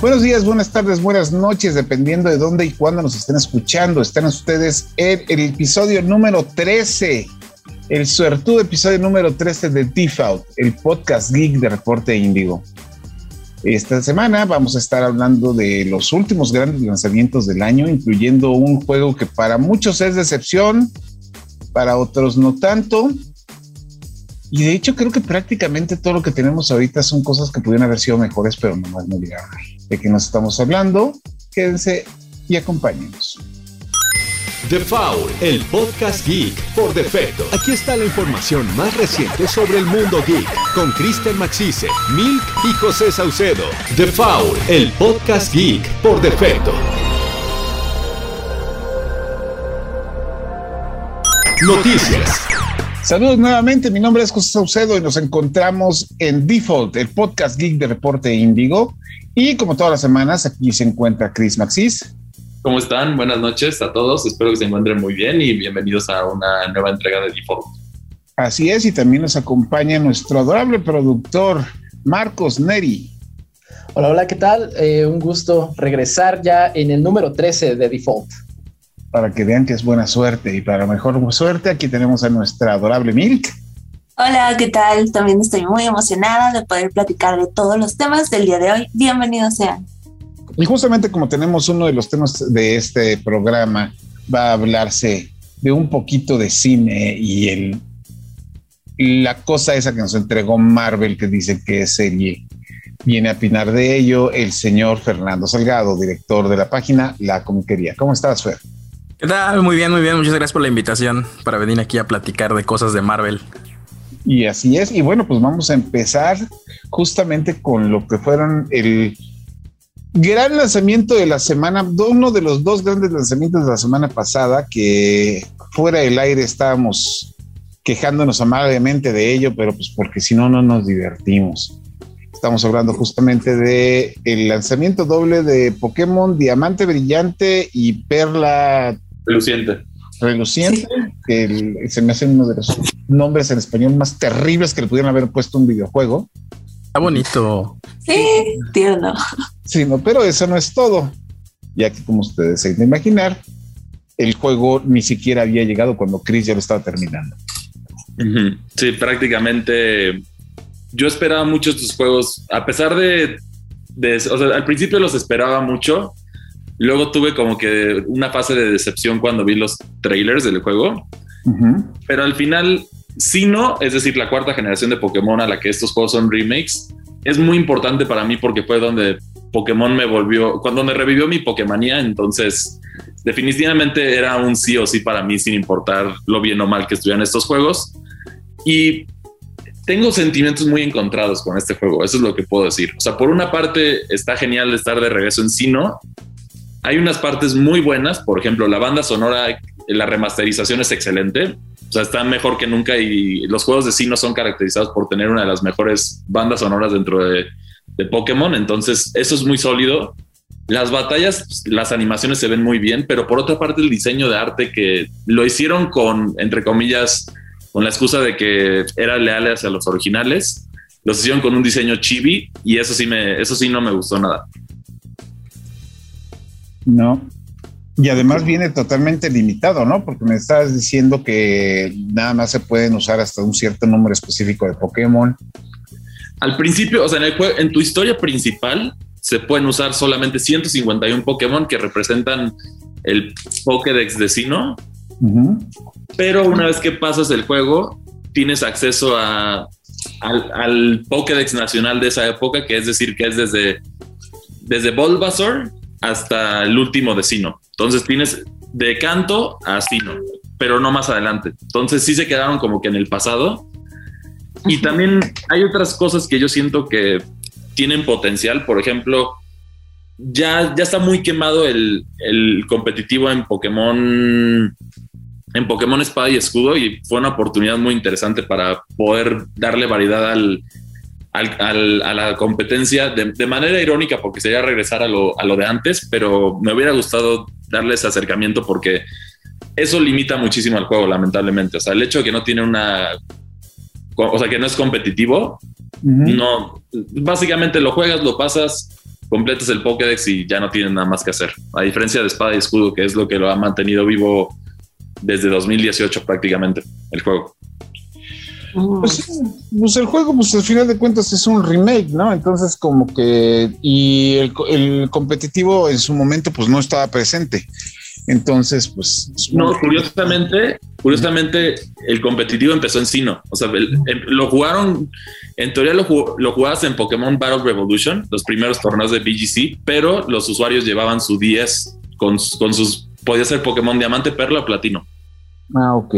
Buenos días, buenas tardes, buenas noches, dependiendo de dónde y cuándo nos estén escuchando. Están ustedes en el episodio número 13, el suertudo episodio número 13 de Default, el podcast geek de Reporte Índigo. Esta semana vamos a estar hablando de los últimos grandes lanzamientos del año, incluyendo un juego que para muchos es decepción, para otros no tanto. Y de hecho creo que prácticamente todo lo que tenemos ahorita son cosas que pudieran haber sido mejores, pero nomás no llegaron. De qué nos estamos hablando, quédense y acompáñenos. The Foul, el podcast geek por defecto. Aquí está la información más reciente sobre el mundo geek con Kristen Maxise, Milk y José Saucedo. The Foul, el podcast geek por defecto. Noticias. Saludos nuevamente, mi nombre es José Saucedo y nos encontramos en Default, el podcast geek de Reporte Índigo. Y como todas las semanas, aquí se encuentra Chris Maxis. ¿Cómo están? Buenas noches a todos. Espero que se encuentren muy bien y bienvenidos a una nueva entrega de Default. Así es, y también nos acompaña nuestro adorable productor, Marcos Neri. Hola, hola, ¿qué tal? Eh, un gusto regresar ya en el número 13 de Default. Para que vean que es buena suerte y para mejor suerte, aquí tenemos a nuestra adorable Milk. Hola, ¿qué tal? También estoy muy emocionada de poder platicar de todos los temas del día de hoy. Bienvenidos sean. Y justamente como tenemos uno de los temas de este programa, va a hablarse de un poquito de cine y el, la cosa esa que nos entregó Marvel, que dice que es serie. Viene a opinar de ello el señor Fernando Salgado, director de la página La Comiquería. ¿Cómo estás, Fer? Muy bien, muy bien. Muchas gracias por la invitación para venir aquí a platicar de cosas de Marvel. Y así es. Y bueno, pues vamos a empezar justamente con lo que fueron el gran lanzamiento de la semana, uno de los dos grandes lanzamientos de la semana pasada, que fuera del aire estábamos quejándonos amablemente de ello, pero pues porque si no, no nos divertimos. Estamos hablando justamente de el lanzamiento doble de Pokémon Diamante Brillante y Perla Reluciente. Reluciente, que se me hace uno de los nombres en español más terribles que le pudieran haber puesto un videojuego. Está bonito. Sí, tierno. Sí, no, pero eso no es todo. Ya que como ustedes se imaginar, el juego ni siquiera había llegado cuando Chris ya lo estaba terminando. Sí, prácticamente yo esperaba mucho estos juegos, a pesar de, de, o sea, al principio los esperaba mucho, luego tuve como que una fase de decepción cuando vi los trailers del juego, pero al final, si no, es decir, la cuarta generación de Pokémon a la que estos juegos son remakes, es muy importante para mí porque fue donde Pokémon me volvió, cuando me revivió mi Pokémonía, entonces definitivamente era un sí o sí para mí sin importar lo bien o mal que estuvieran estos juegos. Y tengo sentimientos muy encontrados con este juego, eso es lo que puedo decir. O sea, por una parte está genial estar de regreso en Sino. Hay unas partes muy buenas, por ejemplo, la banda sonora, la remasterización es excelente. O sea, está mejor que nunca y los juegos de Sino son caracterizados por tener una de las mejores bandas sonoras dentro de, de Pokémon. Entonces, eso es muy sólido. Las batallas, las animaciones se ven muy bien, pero por otra parte el diseño de arte que lo hicieron con, entre comillas, con la excusa de que era leal hacia los originales. Los hicieron con un diseño chibi y eso sí me, eso sí no me gustó nada. No. Y además viene totalmente limitado, ¿no? Porque me estás diciendo que nada más se pueden usar hasta un cierto número específico de Pokémon. Al principio, o sea, en, el en tu historia principal se pueden usar solamente 151 Pokémon que representan el Pokédex de Sino. Pero una vez que pasas el juego, tienes acceso a, al, al, Pokédex nacional de esa época, que es decir, que es desde, desde Bulbasaur hasta el último de Sino. Entonces tienes de canto a Sino, pero no más adelante. Entonces sí se quedaron como que en el pasado. Y también hay otras cosas que yo siento que tienen potencial. Por ejemplo, ya, ya está muy quemado el, el competitivo en Pokémon en Pokémon Espada y Escudo y fue una oportunidad muy interesante para poder darle variedad al, al, a la competencia de, de, manera irónica porque sería regresar a lo, a lo de antes, pero me hubiera gustado darle ese acercamiento porque eso limita muchísimo al juego, lamentablemente. O sea, el hecho de que no tiene una... O sea, que no es competitivo, uh -huh. no... Básicamente lo juegas, lo pasas completas el Pokédex y ya no tienen nada más que hacer. A diferencia de Espada y Escudo, que es lo que lo ha mantenido vivo desde 2018 prácticamente, el juego. Pues, pues, el juego, pues al final de cuentas es un remake, ¿no? Entonces como que, y el, el competitivo en su momento pues no estaba presente. Entonces, pues... No, curiosamente, curiosamente el competitivo empezó en Sino. O sea, em, lo jugaron, en teoría lo, lo jugabas en Pokémon Battle Revolution, los primeros torneos de BGC, pero los usuarios llevaban su 10 con, con sus, podía ser Pokémon Diamante, Perla o Platino. Ah, ok.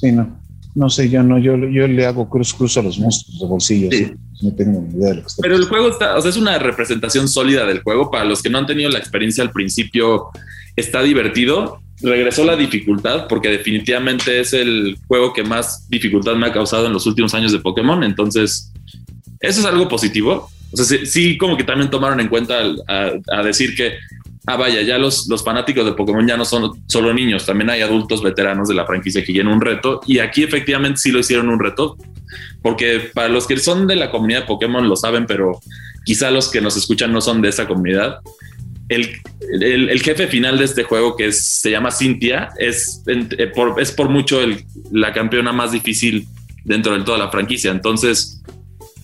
Sí, no. No sé, yo no, yo, yo le hago cruz cruz a los monstruos de bolsillo. No tengo ni idea de lo que está Pero el juego está, o sea, es una representación sólida del juego. Para los que no han tenido la experiencia al principio, está divertido. Regresó la dificultad porque definitivamente es el juego que más dificultad me ha causado en los últimos años de Pokémon. Entonces, eso es algo positivo. O sea, sí, como que también tomaron en cuenta a decir que ah, vaya, ya los, los fanáticos de Pokémon ya no son solo niños, también hay adultos veteranos de la franquicia que quieren un reto. Y aquí efectivamente sí lo hicieron un reto, porque para los que son de la comunidad de Pokémon lo saben, pero quizá los que nos escuchan no son de esa comunidad. El, el, jefe final de este juego, que se llama Cynthia, es, eh, por, es por mucho la campeona más difícil dentro de toda la franquicia. Entonces,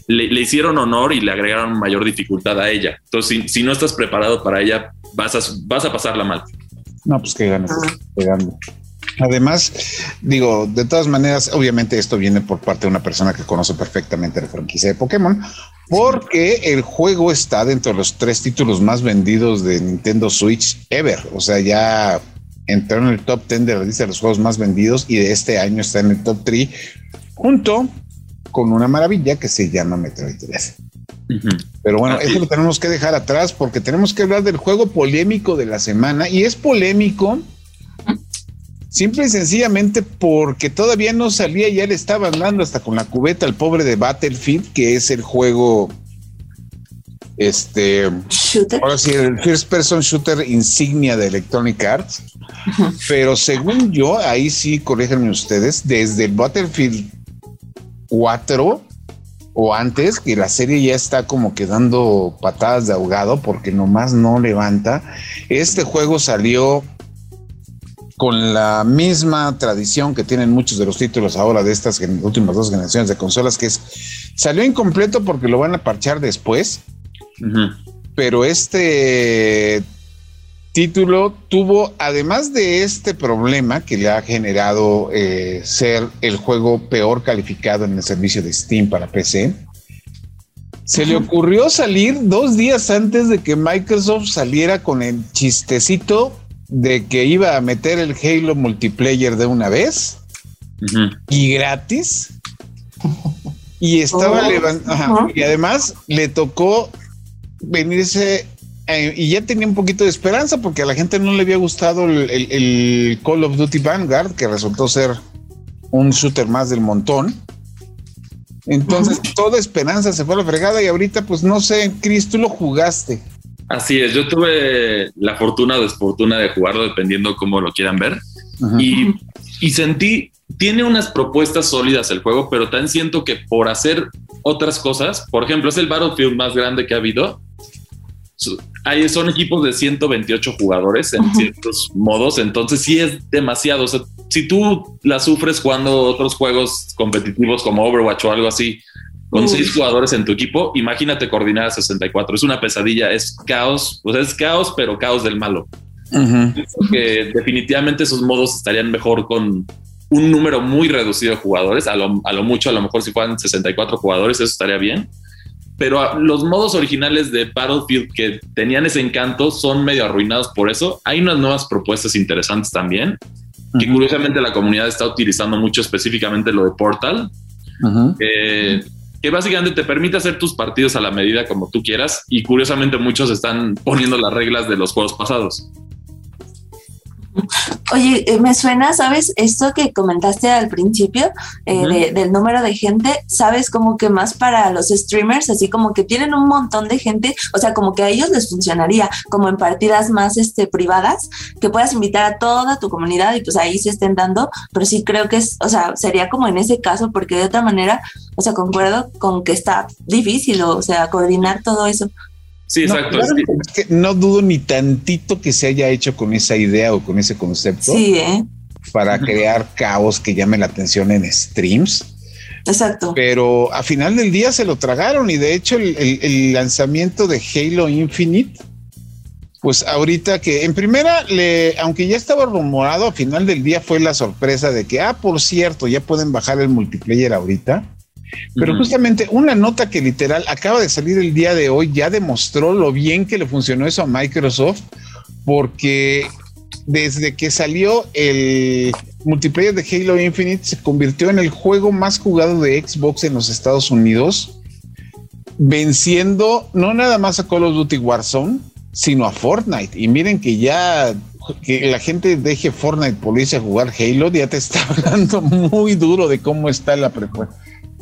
le, hicieron honor y le agregaron mayor dificultad a ella. Entonces, si, si, no estás preparado para ella, vas a, vas a pasarla mal. No, pues qué ganas, pegando. Además, digo, de todas maneras, obviamente esto viene por parte de una persona que conoce perfectamente la franquicia de Pokémon, porque el juego está dentro de los tres títulos más vendidos de Nintendo Switch ever. O sea, ya entró en el top 10 de la lista de los juegos más vendidos y de este año está en el top 3, junto con una maravilla que se llama Metroid 3. Pero bueno, eso lo tenemos que dejar atrás porque tenemos que hablar del juego polémico de la semana y es polémico simple y sencillamente porque todavía no salía y ya le estaba andando hasta con la cubeta al pobre de Battlefield, que es el juego este ahora sí el first person shooter insignia de Electronic Arts. Pero según yo, ahí sí corríjanme ustedes, desde el Battlefield 4 o antes, que la serie ya está como que dando patadas de ahogado porque nomás no levanta. Este juego salió con la misma tradición que tienen muchos de los títulos ahora de estas últimas dos generaciones de consolas, que es salió incompleto porque lo van a parchar después. Pero este título tuvo, además de este problema que le ha generado eh, ser el juego peor calificado en el servicio de Steam para PC, se le ocurrió salir dos días antes de que Microsoft saliera con el chistecito de que iba a meter el Halo multiplayer de una vez y gratis. Y estaba oh. levantando, y además le tocó venirse eh, y ya tenía un poquito de esperanza porque a la gente no le había gustado el, Call of Duty Vanguard, que resultó ser un shooter más del montón. Entonces, toda esperanza se fue a la fregada y ahorita, pues no sé, Chris, tú lo jugaste. Así es, yo tuve la fortuna o desfortuna de jugarlo dependiendo cómo lo quieran ver. Y, y sentí, tiene unas propuestas sólidas el juego, pero también siento que por hacer otras cosas, por ejemplo, es el Battlefield más grande que ha habido, hay, son equipos de 128 jugadores en ciertos modos, entonces sí es demasiado. si tú la sufres jugando otros juegos competitivos como Overwatch o algo así, con seis jugadores en tu equipo, imagínate coordinar a 64. Es una pesadilla, es caos, o sea, es caos, pero caos del malo. que definitivamente esos modos estarían mejor con un número muy reducido de jugadores. A lo, a lo mucho, a lo mejor si fueran 64 jugadores, eso estaría bien pero los modos originales de Battlefield que tenían ese encanto son medio arruinados por eso. Hay unas nuevas propuestas interesantes también, que curiosamente la comunidad está utilizando mucho específicamente lo de Portal, que básicamente te permite hacer tus partidos a la medida como tú quieras y curiosamente muchos están poniendo las reglas de los juegos pasados. Oye, eh, me suena, ¿sabes? Esto que comentaste al principio eh, del número de gente, ¿sabes? Como que más para los streamers, así como que tienen un montón de gente, o sea, como que a ellos les funcionaría, como en partidas más este, privadas, que puedas invitar a toda tu comunidad y pues ahí se estén dando, pero sí creo que es, o sea, sería como en ese caso, porque de otra manera, o sea, concuerdo con que está difícil, o sea, coordinar todo eso. Sí, exacto. No, es que no dudo ni tantito que se haya hecho con esa idea o con ese concepto. Sí, ¿eh? Para crear caos que llame la atención en streams. Exacto. Pero a final del día se lo tragaron y de hecho el, el, el lanzamiento de Halo Infinite pues ahorita que en primera, le, aunque ya estaba rumorado, a final del día fue la sorpresa de que, ah, por cierto, ya pueden bajar el multiplayer ahorita. Pero justamente una nota que literal acaba de salir el día de hoy ya demostró lo bien que le funcionó eso a Microsoft, porque desde que salió el multiplayer de Halo Infinite se convirtió en el juego más jugado de Xbox en los Estados Unidos, venciendo no nada más a Call of Duty Warzone, sino a Fortnite. Y miren que ya que la gente deje Fortnite por irse a jugar Halo, ya te está hablando muy duro de cómo está la prepuesta.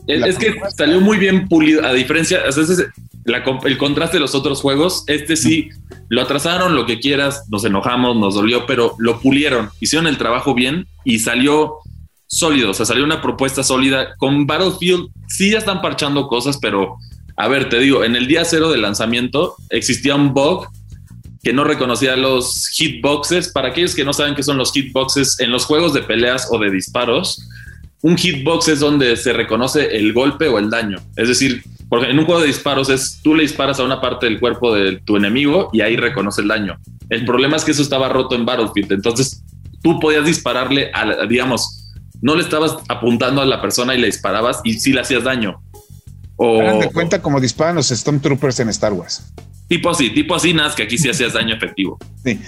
Es, es que salió muy bien pulido, a diferencia, o sea, es la, el contraste de los otros juegos, este sí, lo atrasaron, lo que quieras, nos enojamos, nos dolió, pero lo pulieron, hicieron el trabajo bien y salió sólido, o sea, salió una propuesta sólida. Con Battlefield sí ya están parchando cosas, pero a ver, te digo, en el día cero de lanzamiento existía un bug que no reconocía los hitboxes. Para aquellos que no saben qué son los hitboxes, en los juegos de peleas o de disparos, un hitbox es donde se reconoce el golpe o el daño. Es decir, porque en un juego de disparos es tú le disparas a una parte del cuerpo de tu enemigo y ahí reconoce el daño. El problema es que eso estaba roto en Battlefield. Entonces tú podías dispararle a, digamos, no le estabas apuntando a la persona y le disparabas y sí le hacías daño. O, Hagan de cuenta como disparan los Stormtroopers en Star Wars. Tipo así, tipo así, nada, que aquí sí hacías daño efectivo. Sí.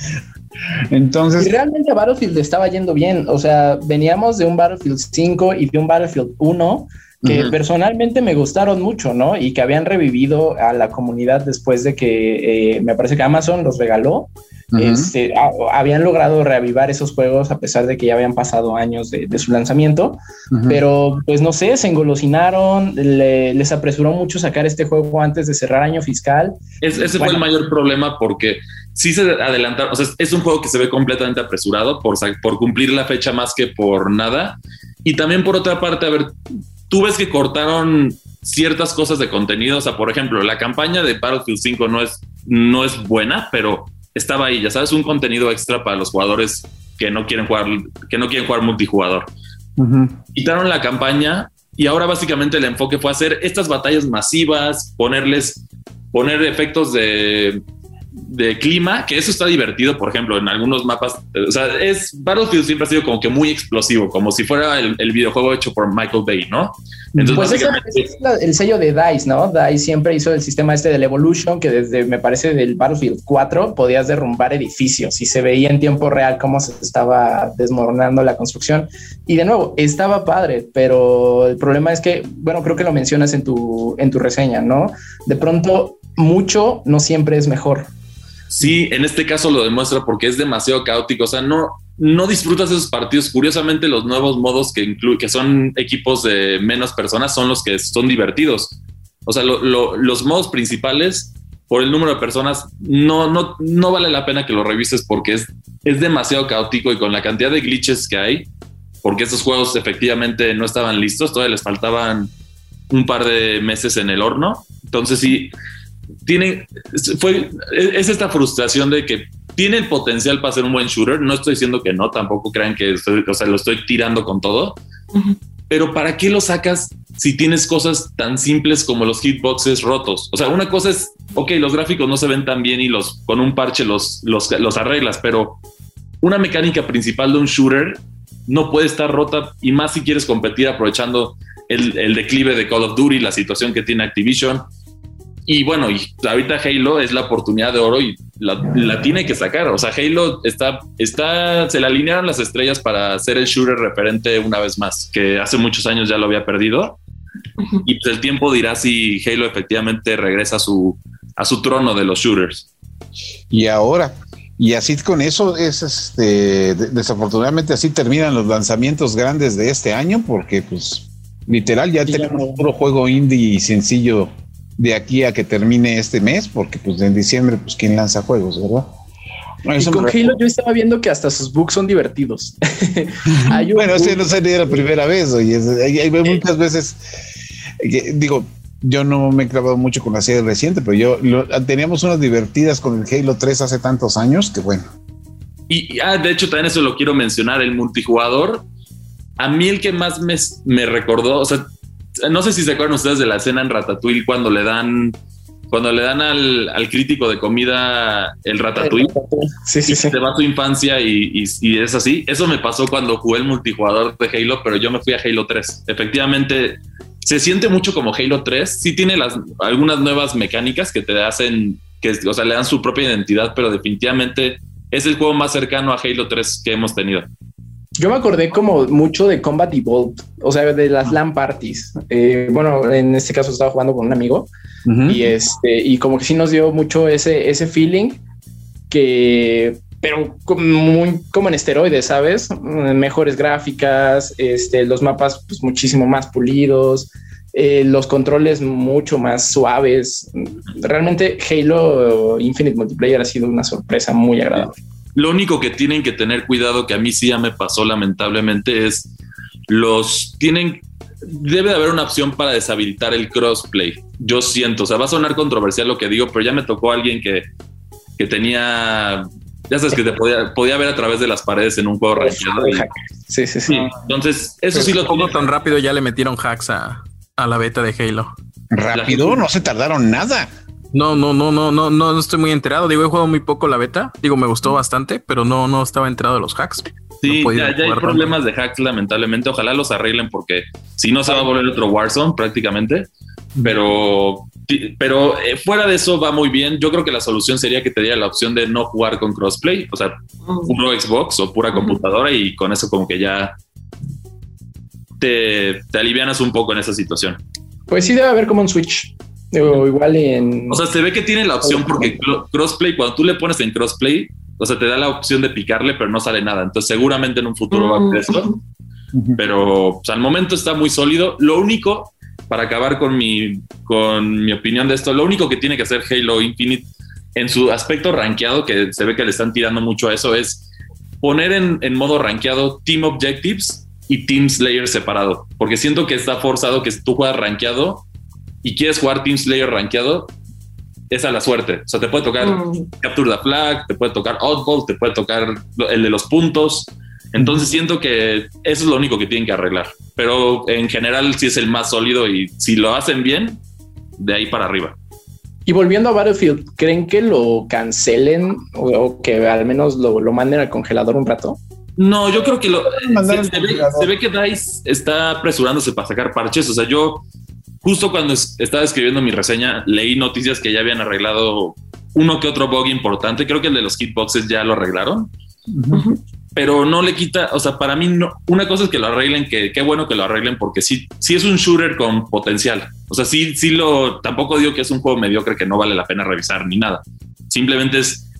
Entonces. Y realmente a Battlefield estaba yendo bien. O sea, veníamos de un Battlefield 5 y de un Battlefield 1 que uh -huh. personalmente me gustaron mucho, ¿no? Y que habían revivido a la comunidad después de que eh, me parece que Amazon los regaló. Uh -huh. este, a, habían logrado reavivar esos juegos a pesar de que ya habían pasado años de, de su lanzamiento, uh -huh. pero pues no sé, se engolosinaron, le, les apresuró mucho sacar este juego antes de cerrar año fiscal. Es, ese bueno. fue el mayor problema porque sí se adelantaron, o sea, es un juego que se ve completamente apresurado por, por cumplir la fecha más que por nada. Y también por otra parte, a ver, tú ves que cortaron ciertas cosas de contenido. O sea, por ejemplo, la campaña de Battlefield 5 no es, no es buena, pero estaba ahí, ya sabes, un contenido extra para los jugadores que no quieren jugar, que no quieren jugar multijugador. Uh -huh. Quitaron la campaña y ahora básicamente el enfoque fue hacer estas batallas masivas, ponerles, poner efectos de de clima, que eso está divertido, por ejemplo, en algunos mapas. O sea, es Battlefield siempre ha sido como que muy explosivo, como si fuera el, el videojuego hecho por Michael Bay, ¿no? Entonces, pues básicamente... ese es la, el sello de DICE, ¿no? DICE siempre hizo el sistema este del Evolution, que desde, me parece, del Battlefield 4 podías derrumbar edificios y se veía en tiempo real cómo se estaba desmoronando la construcción. Y de nuevo, estaba padre, pero el problema es que, bueno, creo que lo mencionas en tu, en tu reseña, ¿no? De pronto, mucho no siempre es mejor. Sí, en este caso lo demuestra porque es demasiado caótico. O sea, no, no disfrutas esos partidos. Curiosamente, los nuevos modos que incluyen, que son equipos de menos personas, son los que son divertidos. O sea, lo, lo, los modos principales, por el número de personas, no, no, no vale la pena que lo revises porque es, es demasiado caótico y con la cantidad de glitches que hay, porque estos juegos efectivamente no estaban listos, todavía les faltaban un par de meses en el horno. Entonces, sí tiene, fue, es esta frustración de que tiene el potencial para ser un buen shooter. No estoy diciendo que no, tampoco crean que estoy, o sea, lo estoy tirando con todo. Uh -huh. Pero ¿para qué lo sacas si tienes cosas tan simples como los hitboxes rotos? O sea, una cosa es, ok, los gráficos no se ven tan bien y los con un parche los, los, los arreglas, pero una mecánica principal de un shooter no puede estar rota y más si quieres competir aprovechando el, el declive de Call of Duty, la situación que tiene Activision y bueno, y ahorita Halo es la oportunidad de oro y la, la, tiene que sacar. O sea, Halo está, está, se le alinearon las estrellas para ser el shooter referente una vez más, que hace muchos años ya lo había perdido. Y pues el tiempo dirá si Halo efectivamente regresa a su, a su trono de los shooters. Y ahora, y así con eso es este, desafortunadamente así terminan los lanzamientos grandes de este año, porque pues literal ya sí, tenemos un puro juego indie y sencillo de aquí a que termine este mes, porque pues en diciembre, pues quién lanza juegos, ¿verdad? Y con Halo yo estaba viendo que hasta sus bugs son divertidos. bueno, ese no sería la primera vez, oye, hay, hay muchas veces, que, digo, yo no me he clavado mucho con la serie reciente, pero yo teníamos unas divertidas con el Halo 3 hace tantos años que bueno. Y, ah, de hecho también eso lo quiero mencionar, el multijugador. A mí el que más me, me recordó, o sea, no sé si se acuerdan ustedes de la escena en Ratatouille cuando le dan cuando le dan al, al, crítico de comida el ratatouille, sí, sí, sí. se va a su infancia y, y, y, es así. Eso me pasó cuando jugué el multijugador de Halo, pero yo me fui a Halo 3. Efectivamente, se siente mucho como Halo 3. Sí tiene las, algunas nuevas mecánicas que te hacen, que, o sea, le dan su propia identidad, pero definitivamente es el juego más cercano a Halo 3 que hemos tenido. Yo me acordé como mucho de Combat Evolved, o sea, de las LAN parties. Eh, bueno, en este caso estaba jugando con un amigo uh -huh. y este, y como que sí nos dio mucho ese, ese feeling que, pero muy como en esteroides, ¿sabes? Mejores gráficas, este, los mapas pues muchísimo más pulidos, eh, los controles mucho más suaves. Realmente Halo Infinite Multiplayer ha sido una sorpresa muy agradable. Lo único que tienen que tener cuidado, que a mí sí ya me pasó lamentablemente, es los tienen. Debe de haber una opción para deshabilitar el crossplay. Yo siento, o sea, va a sonar controversial lo que digo, pero ya me tocó alguien que, que tenía. Ya sabes que te podía, podía ver a través de las paredes en un juego rankeado. Sí, sí, sí. Entonces, eso sí lo pongo tan rápido. Ya le metieron hacks a, a la beta de Halo. Rápido, no se tardaron nada. No, no, no, no, no, no estoy muy enterado. Digo, he jugado muy poco la beta. Digo, me gustó bastante, pero no, no estaba enterado de los hacks. Sí, no ya, ya hay problemas de hacks, lamentablemente. Ojalá los arreglen porque si no se va a volver otro Warzone prácticamente. Pero, pero eh, fuera de eso va muy bien. Yo creo que la solución sería que te diera la opción de no jugar con crossplay, o sea, puro Xbox o pura computadora y con eso como que ya te, te alivianas un poco en esa situación. Pues sí debe haber como un Switch o igual en. O sea, se ve que tiene la opción porque crossplay, cuando tú le pones en crossplay, o sea, te da la opción de picarle, pero no sale nada. Entonces, seguramente en un futuro va a haber esto. Pero pues, al momento está muy sólido. Lo único, para acabar con mi, con mi opinión de esto, lo único que tiene que hacer Halo Infinite en su aspecto rankeado, que se ve que le están tirando mucho a eso, es poner en, en modo rankeado Team Objectives y Team Slayer separado. Porque siento que está forzado que si tú juegas rankeado y quieres jugar Team Slayer rankeado, es a la suerte. O sea, te puede tocar mm. Capture the Flag, te puede tocar Oddball, te puede tocar el de los puntos. Entonces siento que eso es lo único que tienen que arreglar. Pero en general sí es el más sólido y si lo hacen bien, de ahí para arriba. Y volviendo a Battlefield, ¿creen que lo cancelen o, o que al menos lo, lo, manden al congelador un rato? No, yo creo que lo, se, se, ve, se, ve, que DICE está apresurándose para sacar parches. O sea, yo justo cuando estaba escribiendo mi reseña, leí noticias que ya habían arreglado uno que otro bug importante. Creo que el de los hitboxes ya lo arreglaron. Uh -huh. Pero no le quita, o sea, para mí no, una cosa es que lo arreglen, que qué bueno que lo arreglen porque sí, sí es un shooter con potencial. O sea, sí, sí lo, tampoco digo que es un juego mediocre que no vale la pena revisar ni nada. Simplemente es,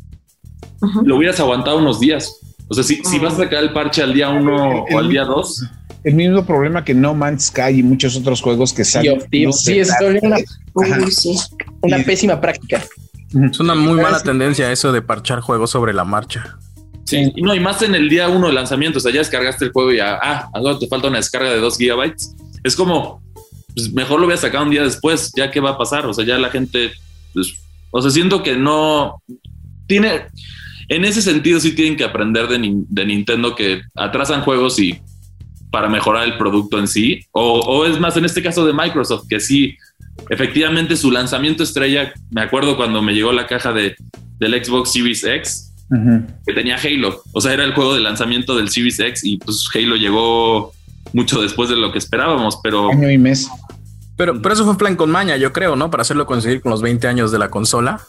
uh -huh. lo hubieras aguantado unos días. O sea, si, uh -huh. si vas a sacar el parche al día uno o al día dos, el mismo problema que No Man's Sky y muchos otros juegos que salen. Sí, sí es una, Uy, sí. una pésima práctica. Es una muy mala tendencia eso de parchar juegos sobre la marcha. Sí, y no, y más en el día uno de lanzamiento, o sea, ya descargaste el juego y ya, ah, ahora te falta una descarga de dos gigabytes. Es como, pues mejor lo voy a sacar un día después, ya qué va a pasar, o sea, ya la gente, pues, o sea, siento que no tiene, en ese sentido sí tienen que aprender de, de Nintendo que atrasan juegos y para mejorar el producto en sí, o, o, es más en este caso de Microsoft, que sí, efectivamente su lanzamiento estrella, me acuerdo cuando me llegó la caja de, del Xbox Series X, uh -huh. que tenía Halo, o sea, era el juego de lanzamiento del Series X y pues Halo llegó mucho después de lo que esperábamos, pero... Año y mes. Pero, pero eso fue plan con maña, yo creo, ¿no? Para hacerlo conseguir con los 20 años de la consola.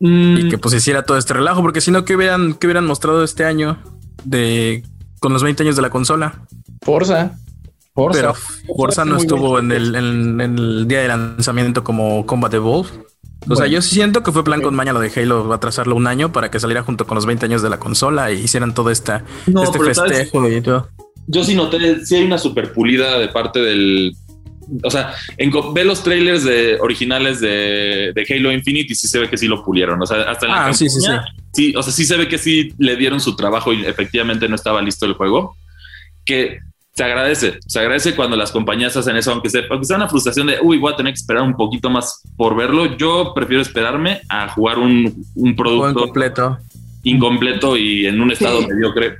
Mm. Y que pues hiciera todo este relajo, porque si no, ¿qué hubieran, qué hubieran mostrado este año de con los 20 años de la consola? Forza. Forza. Pero Forza no estuvo en el, en, en el, día de lanzamiento como Combat Evolved. O bueno, sea, yo siento que fue plan con maña lo de Halo, va a trazarlo un año para que saliera junto con los 20 años de la consola y hicieran todo esta, no, este festejo ¿sabes? y todo. Yo sí noté, sí hay una super pulida de parte del. O sea, en, ve los trailers de, originales de, de, Halo Infinite y sí se ve que sí lo pulieron. O sea, hasta en la ah, sí, sí, sí. sí, o sea, sí se ve que sí le dieron su trabajo y efectivamente no estaba listo el juego. Que se agradece, se agradece cuando las compañías hacen eso, aunque sea, aunque sea una frustración de, uy, voy a tener que esperar un poquito más por verlo. Yo prefiero esperarme a jugar un, un producto completo. incompleto y en un estado mediocre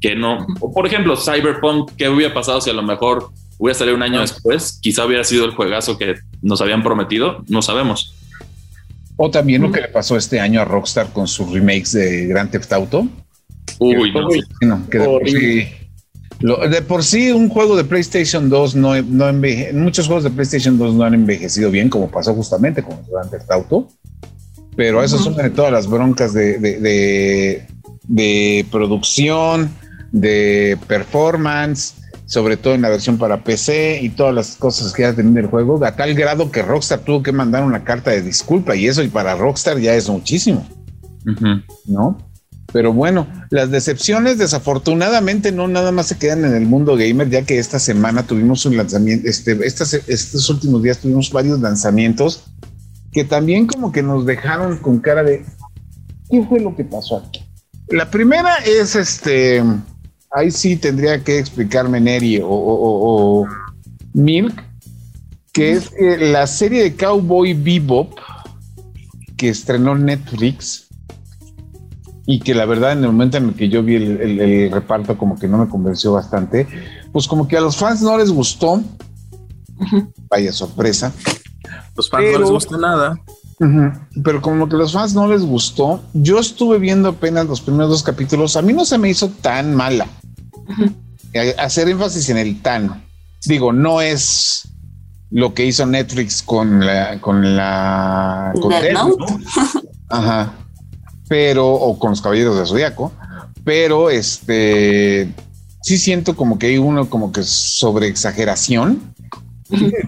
que no. O, por ejemplo, Cyberpunk, ¿qué hubiera pasado si a lo mejor hubiera salido un año después? Quizá hubiera sido el juegazo que nos habían prometido, no sabemos. O también lo que le pasó este año a Rockstar con sus remakes de Grand Theft Auto. Uy, no. No, que de por sí, lo- de por sí un juego de PlayStation 2 no, no enveje, muchos juegos de PlayStation 2 no han envejecido bien, como pasó justamente con Grand Theft Auto. Pero eso es una de todas las broncas de, de, de- de producción, de performance, sobre todo en la versión para PC y todas las cosas que ha tenido el juego, a tal grado que Rockstar tuvo que mandar una carta de disculpa y eso y para Rockstar ya es muchísimo. ¿no? Pero bueno, las decepciones desafortunadamente no nada más se quedan en el mundo gamer, ya que esta semana tuvimos un lanzamiento, este, estas, estos últimos días tuvimos varios lanzamientos que también como que nos dejaron con cara de ¿qué fue lo que pasó aquí? La primera es este, ahí sí tendría que explicarme Neri o, Milk, que es la serie de Cowboy Bebop que estrenó Netflix y que la verdad en el momento en el que yo vi el, el- el reparto como que no me convenció bastante, pues como que a los fans no les gustó, vaya sorpresa, Los fans no les gusta nada. pero como que a los fans no les gustó, yo estuve viendo apenas los primeros dos capítulos, a mí no se me hizo tan mala. Hacer énfasis en el tan, digo, no es lo que hizo Netflix con la con la con Death Death Note. Note. Ajá. Pero, o con los caballeros de Zodíaco, pero este sí siento como que hay uno como que sobre exageración.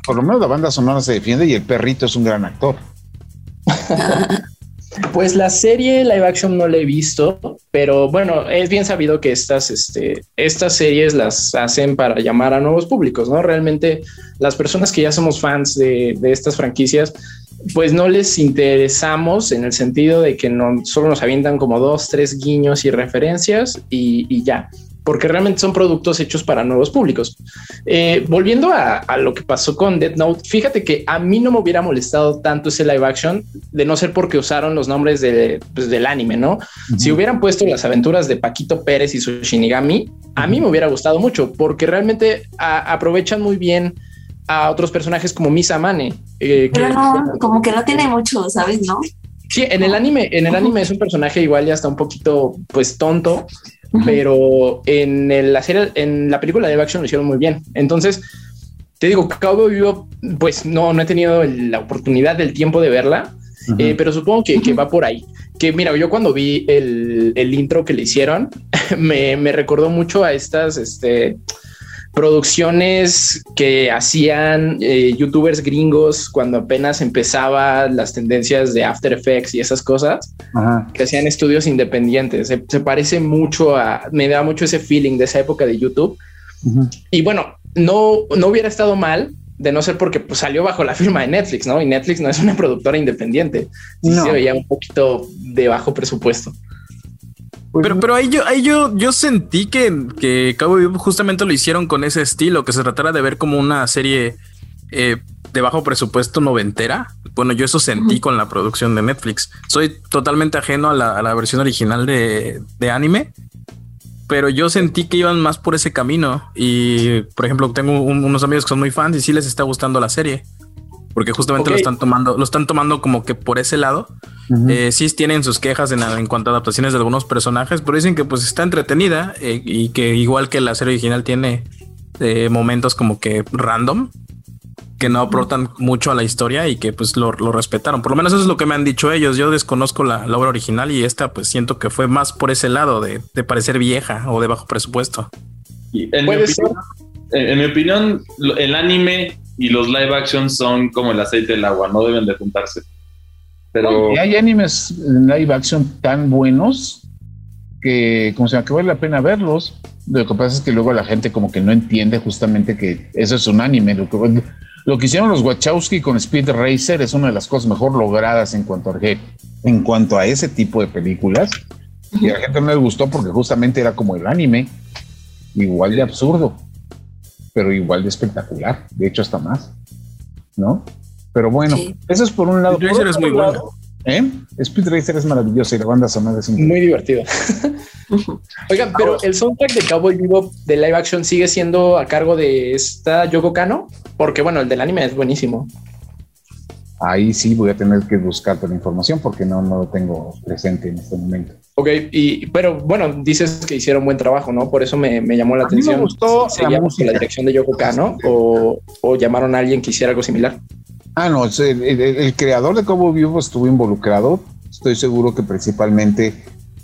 Por lo menos la banda sonora se defiende y el perrito es un gran actor. Pues la serie live action no la he visto, pero bueno, es bien sabido que estas, este, estas series las hacen para llamar a nuevos públicos, ¿no? Realmente las personas que ya somos fans de, de estas franquicias, pues no les interesamos en el sentido de que no solo nos avientan como dos, tres guiños y referencias y, y ya, porque realmente son productos hechos para nuevos públicos. Eh, volviendo a, a lo que pasó con Death Note, fíjate que a mí no me hubiera molestado tanto ese live action de no ser porque usaron los nombres de, pues, del anime, ¿no? Si hubieran puesto las aventuras de Paquito Pérez y su Shinigami, a mí me hubiera gustado mucho porque realmente a- aprovechan muy bien a otros personajes como Misa Mane. eh, que- Pero no, como que no tiene mucho, ¿sabes? ¿No? Sí, en el anime, en el anime es un personaje igual ya está un poquito pues tonto, pero en el- la serie, en la película de action lo hicieron muy bien. Entonces, te digo, Cowboy Bebop, pues no, no he tenido el- la oportunidad del tiempo de verla, eh, pero supongo que, que va por ahí. Que mira, yo cuando vi el, el intro que le hicieron, me, me recordó mucho a estas, este, producciones que hacían eh, youtubers gringos cuando apenas empezaba las tendencias de After Effects y esas cosas, Ajá. que hacían estudios independientes. Se, se parece mucho a, me da mucho ese feeling de esa época de YouTube. Y bueno, no, no hubiera estado mal de no ser porque pues, salió bajo la firma de Netflix, ¿no? Y Netflix no es una productora independiente. Sí No. se veía un poquito de bajo presupuesto. Pues Pero, pero ahí yo, ahí yo, yo sentí que, que Cowboy justamente lo hicieron con ese estilo, que se tratara de ver como una serie eh, de bajo presupuesto noventera. Bueno, yo eso sentí con la producción de Netflix. Soy totalmente ajeno a la, a la versión original de, de anime, pero yo sentí que iban más por ese camino. Y por ejemplo, tengo un- unos amigos que son muy fans y sí les está gustando la serie. Porque justamente lo Ok. están tomando, lo están tomando como que por ese lado. Eh, sí tienen sus quejas en, en cuanto a adaptaciones de algunos personajes, pero dicen que pues está entretenida eh, y que igual que la serie original tiene eh, momentos como que random que no aportan mucho a la historia y que pues lo, lo respetaron. Por lo menos eso es lo que me han dicho ellos. Yo desconozco la, la obra original y esta pues siento que fue más por ese lado de, de parecer vieja o de bajo presupuesto. En mi, Puede ser. opinión, en, en mi opinión, lo- el anime y los live action son como el aceite del agua, no deben de juntarse. Pero hay animes en live action tan buenos que como se me que vale la pena verlos. Lo que pasa es que luego la gente como que no entiende justamente que eso es un anime. Lo que, lo que hicieron los Wachowski con Speed Racer es una de las cosas mejor logradas en cuanto a, en cuanto a ese tipo de películas. Y a la gente no les gustó porque justamente era como el anime, igual de absurdo. Pero igual de espectacular, de hecho hasta más, ¿no? Pero bueno, eso es por un lado. Speed Racer es muy bueno. ¿eh? Speed Racer es maravilloso y la banda sonora es muy divertido. Oigan, pero el soundtrack de Cowboy Vivo de live action sigue siendo a cargo de esta Yoko Kano, porque bueno, el del anime es buenísimo. Ahí sí voy a tener que buscar la información porque no, no lo tengo presente en este momento. Ok, y, pero bueno, dices que hicieron buen trabajo, ¿no? Por eso me, llamó la atención. me gustó ¿Se la, la dirección de Yoko Kano o, o, llamaron a alguien que hiciera algo similar? Ah, no, el, creador de Cowboy Vivo estuvo involucrado. Estoy seguro que principalmente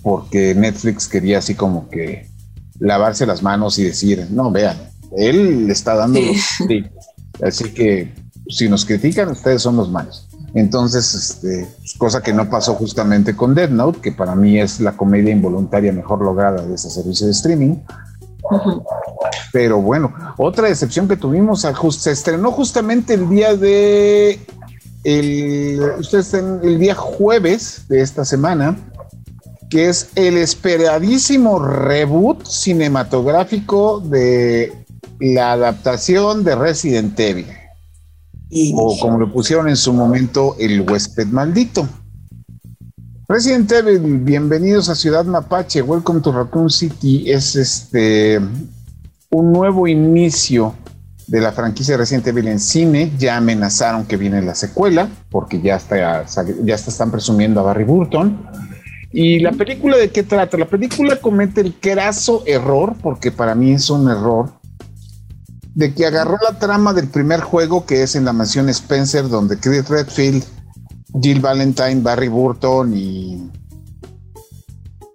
porque Netflix quería así como que lavarse las manos y decir, no, vean, él le está dando los Así que si nos critican, ustedes son los malos. Entonces, este, cosa que no pasó justamente con Dead Note, que para mí es la comedia involuntaria mejor lograda de ese servicio de streaming. Pero bueno, otra excepción que tuvimos, se estrenó justamente el día de el, ustedes el día jueves de esta semana, que es el esperadísimo reboot cinematográfico de la adaptación de Resident Evil o como le pusieron en su momento, el huésped maldito. Resident Evil, bienvenidos a Ciudad Mapache, welcome to Raccoon City, es este un nuevo inicio de la franquicia Resident Evil en cine, ya amenazaron que viene la secuela, porque ya está, ya están presumiendo a Barry Burton. ¿Y la película de qué trata? La película comete el craso error, porque para mí es un error, de que agarró la trama del primer juego que es en la mansión Spencer, donde Chris Redfield, Jill Valentine, Barry Burton y.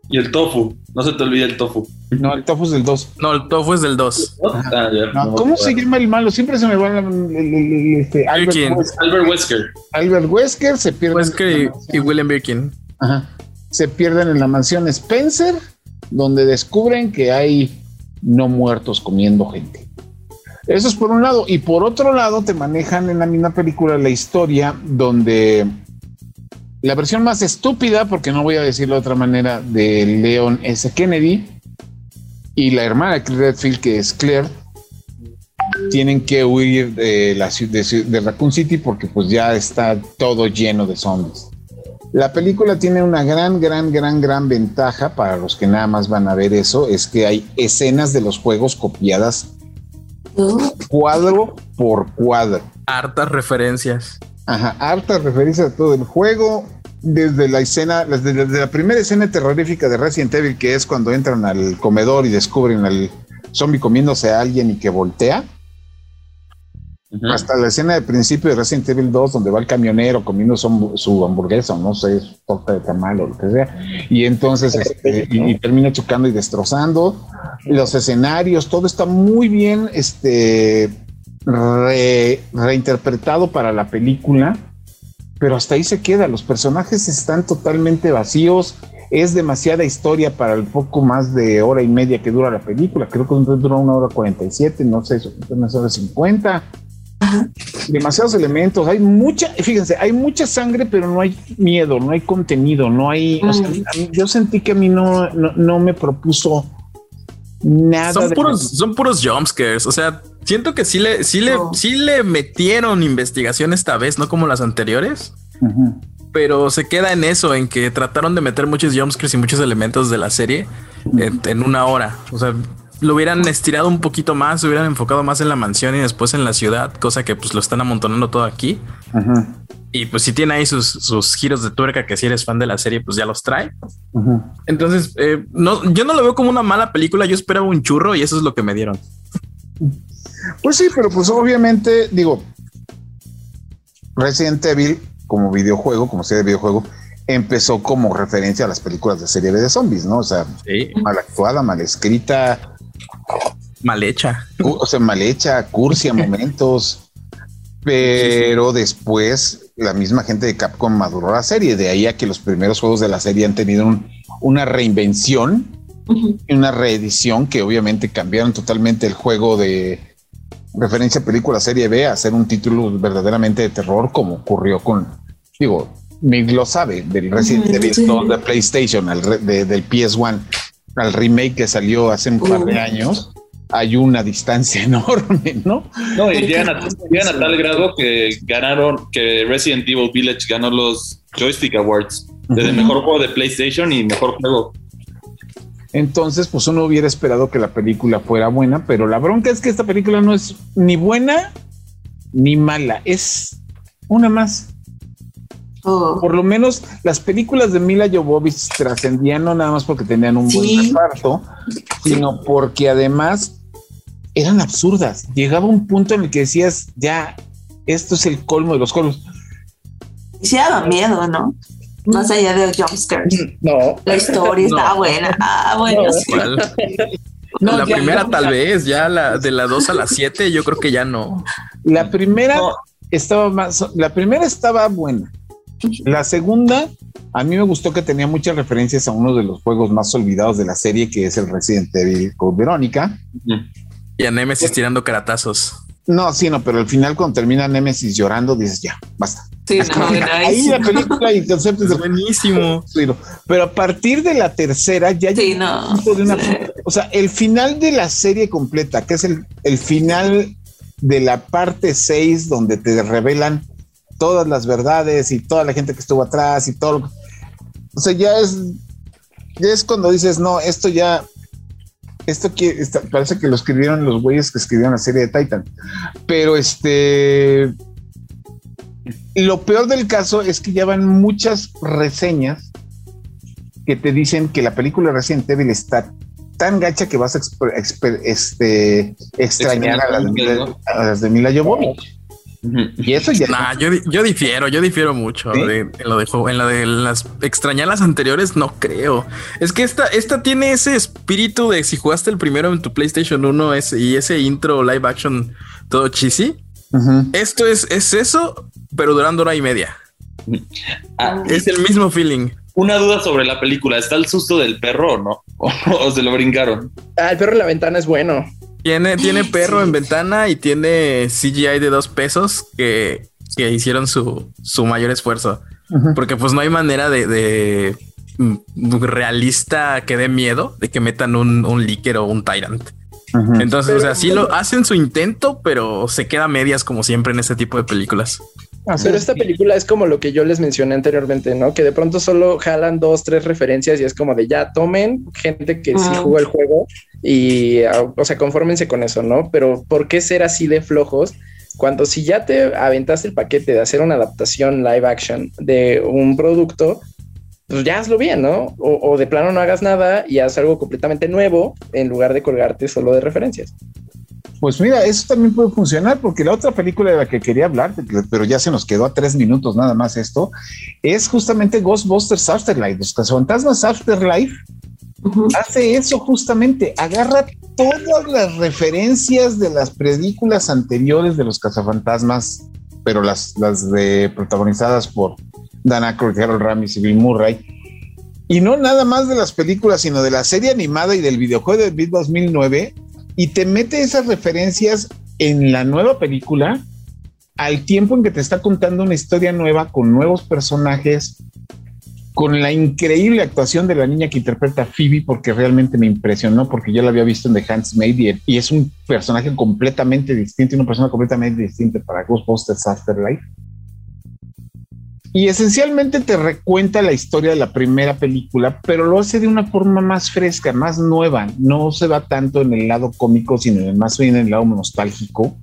Y el tofu, no se te olvide el tofu. No, el tofu es del 2. No, el tofu es del 2. Ah, ¿Cómo se llama el malo? Siempre se me va el, este, Albert, Wesker. Albert Wesker se pierde. Wesker y, William Birkin. Ajá. Se pierden en la mansión Spencer, donde descubren que hay no muertos comiendo gente. Eso es por un lado. Y por otro lado, te manejan en la misma película la historia donde la versión más estúpida, porque no voy a decirlo de otra manera, de Leon S. Kennedy y la hermana de Redfield, que es Claire, tienen que huir de la de, de Raccoon City porque pues ya está todo lleno de zombies. La película tiene una gran, gran, gran, gran ventaja para los que nada más van a ver eso, es que hay escenas de los juegos copiadas cuadro por cuadro. Hartas referencias. Ajá, hartas referencias a todo el juego. Desde la escena, desde, la primera escena terrorífica de Resident Evil, que es cuando entran al comedor y descubren al zombie comiéndose a alguien y que voltea hasta la escena de principio de Resident Evil 2, donde va el camionero comiendo su, hamburguesa, o no sé, su torta de tamal o lo que sea, y entonces este, y, termina chocando y destrozando. Los escenarios, todo está muy bien este, reinterpretado para la película, pero hasta ahí se queda. Los personajes están totalmente vacíos. Es demasiada historia para el poco más de hora y media que dura la película. Creo que dura una hora 47, no sé, una hora 50 demasiados elementos, hay mucha, fíjense, hay mucha sangre, pero no hay miedo, no hay contenido, no hay, yo sentí que a mí no, no, me propuso nada. Son puros, son puros jumpscares, o sea, siento que sí le, sí le, sí le metieron investigación esta vez, no como las anteriores. Pero se queda en eso, en que trataron de meter muchos jumpscares y muchos elementos de la serie en, en una hora. O sea, lo hubieran estirado un poquito más, se hubieran enfocado más en la mansión y después en la ciudad, cosa que pues lo están amontonando todo aquí. Y pues si tiene ahí sus, sus, giros de tuerca, que si eres fan de la serie, pues ya los trae. Entonces, eh, no, yo no lo veo como una mala película, yo esperaba un churro y eso es lo que me dieron. Pues sí, pero pues obviamente, digo, Resident Evil como videojuego, como serie de videojuego, empezó como referencia a las películas de serie B de zombies, ¿no? O sea, mal actuada, mal escrita, mal hecha. O sea, mal hecha, cursi a momentos. Pero después la misma gente de Capcom maduró la serie. De ahí a que los primeros juegos de la serie han tenido una reinvención y una reedición que obviamente cambiaron totalmente el juego de referencia a película serie B a ser un título verdaderamente de terror, como ocurrió con, digo, Mig lo sabe, del Resident Evil de PlayStation, del PS1 al remake que salió hace un par de años, hay una distancia enorme, ¿no? No, y llegan a, llegan a tal grado que ganaron, que Resident Evil Village ganó los Joystick Awards de mejor juego de PlayStation y mejor juego. Entonces, pues uno hubiera esperado que la película fuera buena, pero la bronca es que esta película no es ni buena ni mala, es una más. Por lo menos las películas de Mila Jovovich trascendían no nada más porque tenían un buen reparto, sino porque además eran absurdas. Llegaba un punto en el que decías, ya, esto es el colmo de los colmos. Y sí daba miedo, ¿no? Más allá de jumpscares. No. La historia No. está buena. Ah, bueno, No. sí. ¿Cuál? No, la primera tal vez, ya la de la 2 a la 7, yo creo que ya no. La primera No. estaba más, la primera estaba buena. La segunda, a mí me gustó que tenía muchas referencias a uno de los juegos más olvidados de la serie, que es el Resident Evil con Verónica. Y a Nemesis tirando caratazos. No, sí, no, pero al final cuando termina Nemesis llorando, dices ya, basta. Sí, no, ahí la película y conceptos de buenísimo. Pero a partir de la tercera ya Sí, llega no. de una- o sea, el final de la serie completa, que es el, el final de la parte 6, donde te revelan todas las verdades y toda la gente que estuvo atrás y todo. O sea, ya es, ya es cuando dices, no, esto ya, esto que está- parece que lo escribieron los güeyes que escribieron la serie de Titan. Pero este, lo peor del caso es que ya van muchas reseñas que te dicen que la película Resident Evil está tan gacha que vas a exper- exper- este, extrañar a las, de Mila, a las de Mila Jovovich. Y eso ya Nah, yo, yo difiero, yo difiero mucho ¿Sí? de, en lo de juego, en lo de las extrañar las anteriores, no creo. Es que esta, esta tiene ese espíritu de si jugaste el primero en tu PlayStation 1 ese, y ese intro live action todo cheesy. Esto es, es eso, pero durando hora y media. Ah, Es el mismo feeling. una duda sobre la película. ¿Está el susto del perro o no? ¿O, o se lo brincaron? Ah, el perro en la ventana es bueno. Tiene, tiene perro en ventana y tiene CGI de dos pesos que, que hicieron su, su mayor esfuerzo. Porque pues no hay manera de, de, mm, realista que dé miedo de que metan un, un líquido o un tyrant. Entonces, o sea, sí lo hacen su intento, pero se queda a medias como siempre en este tipo de películas. Así Pero es. esta película es como lo que yo les mencioné anteriormente, ¿no? Que de pronto solo jalan dos, tres referencias y es como de ya tomen gente que sí Ah. jugó el juego y, ah, o sea, confórmense con eso, ¿no? Pero ¿por qué ser así de flojos? Cuando si ya te aventaste el paquete de hacer una adaptación live action de un producto, pues ya hazlo bien, ¿no? O, o de plano no hagas nada y haz algo completamente nuevo en lugar de colgarte solo de referencias. Pues mira, eso también puede funcionar porque la otra película de la que quería hablar, pero ya se nos quedó a tres minutos nada más esto, es justamente Ghostbusters Afterlife. Los cazafantasmas Afterlife hace eso justamente, agarra todas las referencias de las películas anteriores de los cazafantasmas, pero las, las de protagonizadas por Dan Aykroyd, Harold Ramis y Bill Murray. Y no nada más de las películas, sino de la serie animada y del videojuego de Beat 2009 y te mete esas referencias en la nueva película al tiempo en que te está contando una historia nueva con nuevos personajes, con la increíble actuación de la niña que interpreta a Phoebe, porque realmente me impresionó, porque yo la había visto en The Handmaid y, y es un personaje completamente distinto, una persona completamente distinta para Ghostbusters Afterlife. Y esencialmente te recuenta la historia de la primera película, pero lo hace de una forma más fresca, más nueva. No se va tanto en el lado cómico, sino más bien en el lado nostálgico.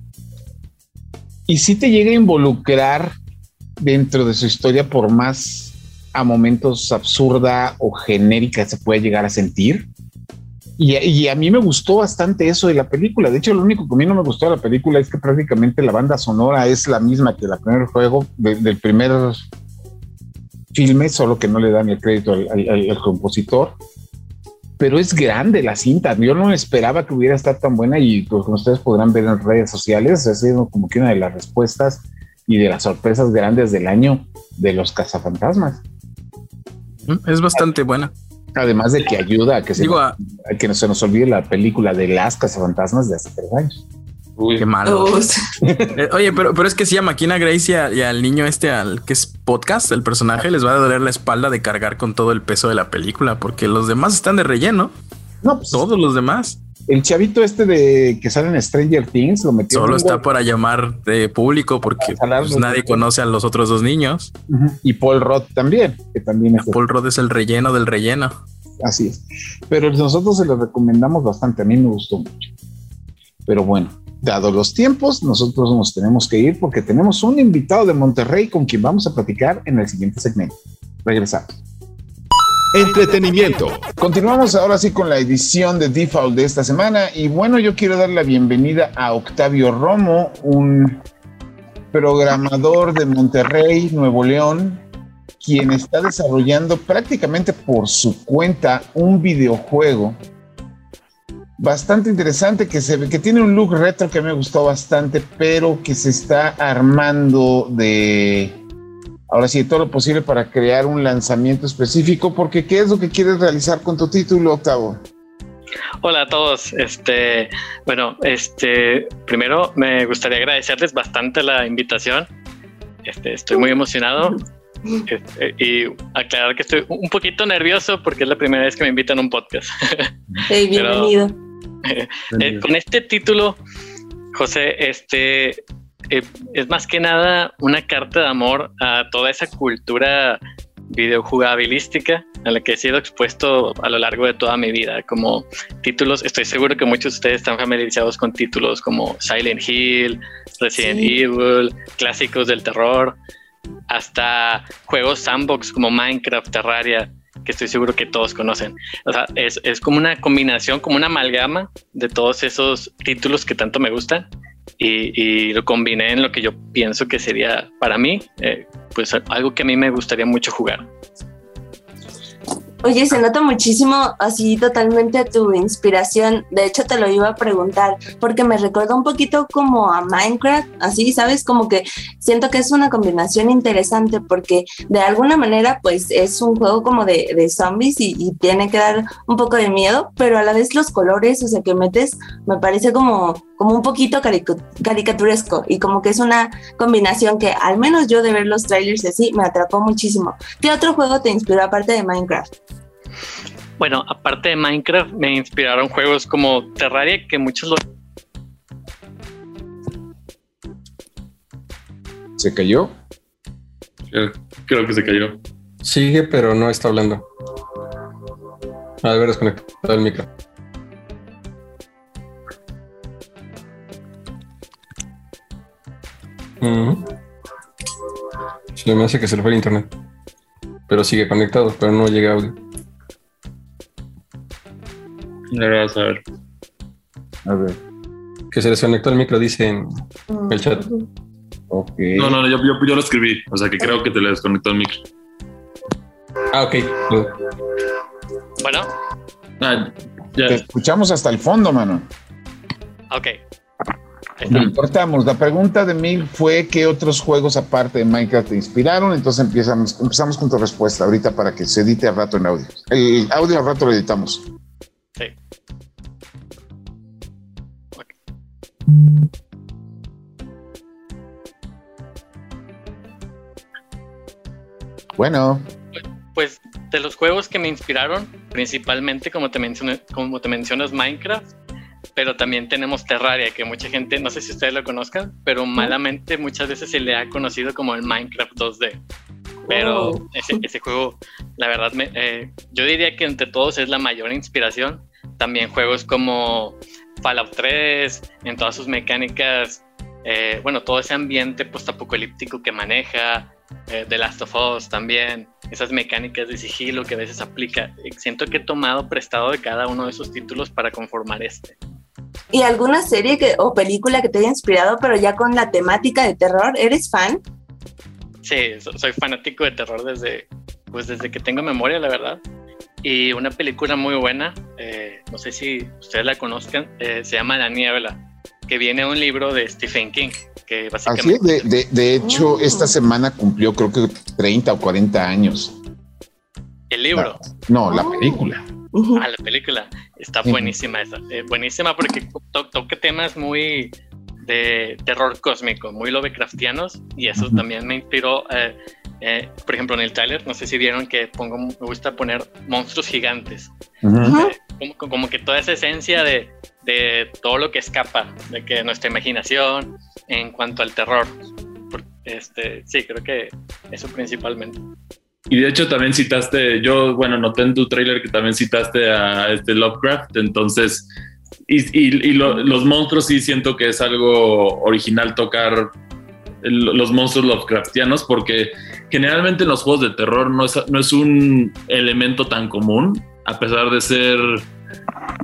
Y sí te llega a involucrar dentro de su historia, por más a momentos absurda o genérica se puede llegar a sentir. Y, a mí me gustó bastante eso de la película. De hecho, lo único que a mí no me gustó de la película es que prácticamente la banda sonora es la misma que la primer juego de- del primer filme, solo que no le dan el crédito al, al- al- al compositor. Pero es grande la cinta. Yo no esperaba que hubiera estado tan buena y pues, como ustedes podrán ver en redes sociales, ha sido como que una de las respuestas y de las sorpresas grandes del año de los cazafantasmas. Mm, Es bastante buena. Además de que ayuda a que se, Digo, a- a que no se nos olvide la película de las cazafantasmas de hace tres años. Uy, qué malo. Eh, Oye, pero, pero es que si a Maquina Grace y, a- y al niño este, al que es podcast, el personaje, les va a doler la espalda de cargar con todo el peso de la película, porque los demás están de relleno, No, pues todos los demás. El chavito este de que sale en Stranger Things lo metió. Solo está para llamar de público porque pues, nadie conoce a los otros dos niños. Y Paul Roth también, que también es. Paul Roth es el relleno del relleno. Así es. Pero nosotros se lo recomendamos bastante. A mí me gustó mucho. Pero bueno, dado los tiempos, nosotros nos tenemos que ir porque tenemos un invitado de Monterrey con quien vamos a platicar en el siguiente segmento. Regresamos. Entretenimiento. Continuamos ahora sí con la edición de Default de esta semana y bueno, yo quiero dar la bienvenida a Octavio Romo, un programador de Monterrey, Nuevo León, quien está desarrollando prácticamente por su cuenta un videojuego bastante interesante que se que tiene un look retro que me gustó bastante, pero que se está armando de ahora sí, todo lo posible para crear un lanzamiento específico, porque ¿qué es lo que quieres realizar con tu título, Octavo? Hola a todos. Este, bueno, este, primero me gustaría agradecerles bastante la invitación. Este, estoy muy emocionado este, y aclarar que estoy un poquito nervioso porque es la primera vez que me invitan a un podcast. Hey, bienvenido. Eh, con este título, José, este, eh, es más que nada una carta de amor a toda esa cultura videojugabilística a la que he sido expuesto a lo largo de toda mi vida, como títulos, estoy seguro que muchos de ustedes están familiarizados con títulos como Silent Hill, Resident Evil, clásicos del terror, hasta juegos sandbox como Minecraft, Terraria, que estoy seguro que todos conocen. O sea, es, es como una combinación, como una amalgama de todos esos títulos que tanto me gustan y, lo combiné en lo que yo pienso que sería para mí, eh, pues algo que a mí me gustaría mucho jugar. Oye, se nota muchísimo así totalmente tu inspiración. De hecho, te lo iba a preguntar porque me recuerda un poquito como a Minecraft, así, ¿sabes? Como que siento que es una combinación interesante porque de alguna manera pues es un juego como de, zombies y, tiene que dar un poco de miedo, pero a la vez los colores, o sea, que metes, me parece como, como un poquito caricaturesco y como que es una combinación que al menos yo de ver los trailers así me atrapó muchísimo. ¿Qué otro juego te inspiró aparte de Minecraft? Bueno, aparte de Minecraft, me inspiraron juegos como Terraria, que muchos lo. ¿Se cayó? Creo que se cayó. Sigue, pero no está hablando. A ver, desconectado el micro. Se me hace que se le fue el internet. Pero sigue conectado, pero no llega audio. Ahora vas a ver. A ver. Que se desconectó el micro, dice en el chat. Ok. No, no, yo, yo, yo lo escribí. O sea que creo que te le desconectó el micro. Ah, ok. Bueno. Ah, ya. Te escuchamos hasta el fondo, mano. Ok. No importamos. La pregunta de Mil fue qué otros juegos aparte de Minecraft te inspiraron. Entonces empezamos, empezamos con tu respuesta ahorita para que se edite al rato en audio. El audio al rato lo editamos. Sí. Bueno. Pues de los juegos que me inspiraron, principalmente como te, mencioné, como te mencionas Minecraft, pero también tenemos Terraria, que mucha gente, no sé si ustedes lo conozcan, pero malamente muchas veces se le ha conocido como el Minecraft 2D. Pero ese, juego, la verdad, eh, yo diría que entre todos es la mayor inspiración también juegos como Fallout 3, en todas sus mecánicas, eh, bueno, todo ese ambiente postapocalíptico que maneja, eh, The Last of Us también, esas mecánicas de sigilo que a veces aplica. Siento que he tomado prestado de cada uno de esos títulos para conformar este. ¿Y alguna serie que, o película que te haya inspirado, pero ya con la temática de terror? ¿Eres fan? Sí, soy fanático de terror desde, pues desde que tengo memoria, la verdad. Y una película muy buena, eh, no sé si ustedes la conozcan, eh, se llama La Niebla, que viene de un libro de Stephen King. Que básicamente... Así de, de, hecho, esta semana cumplió creo que 30 o 40 años. ¿El libro? No, la película. Ah, la película. Está buenísima esa. Eh, buenísima porque toca temas muy de terror cósmico, muy Lovecraftianos, y eso también me inspiró eh, por ejemplo, en el trailer, no sé si vieron que pongo, me gusta poner monstruos gigantes. Eh, como, que toda esa esencia de, de todo lo que escapa de que nuestra imaginación en cuanto al terror. Este, sí, creo que eso principalmente. Y de hecho también citaste, yo, bueno, noté en tu trailer que también citaste a este Lovecraft, entonces, y, los monstruos sí siento que es algo original tocar los monstruos Lovecraftianos, porque generalmente en los juegos de terror no es, no es un elemento tan común, a pesar de ser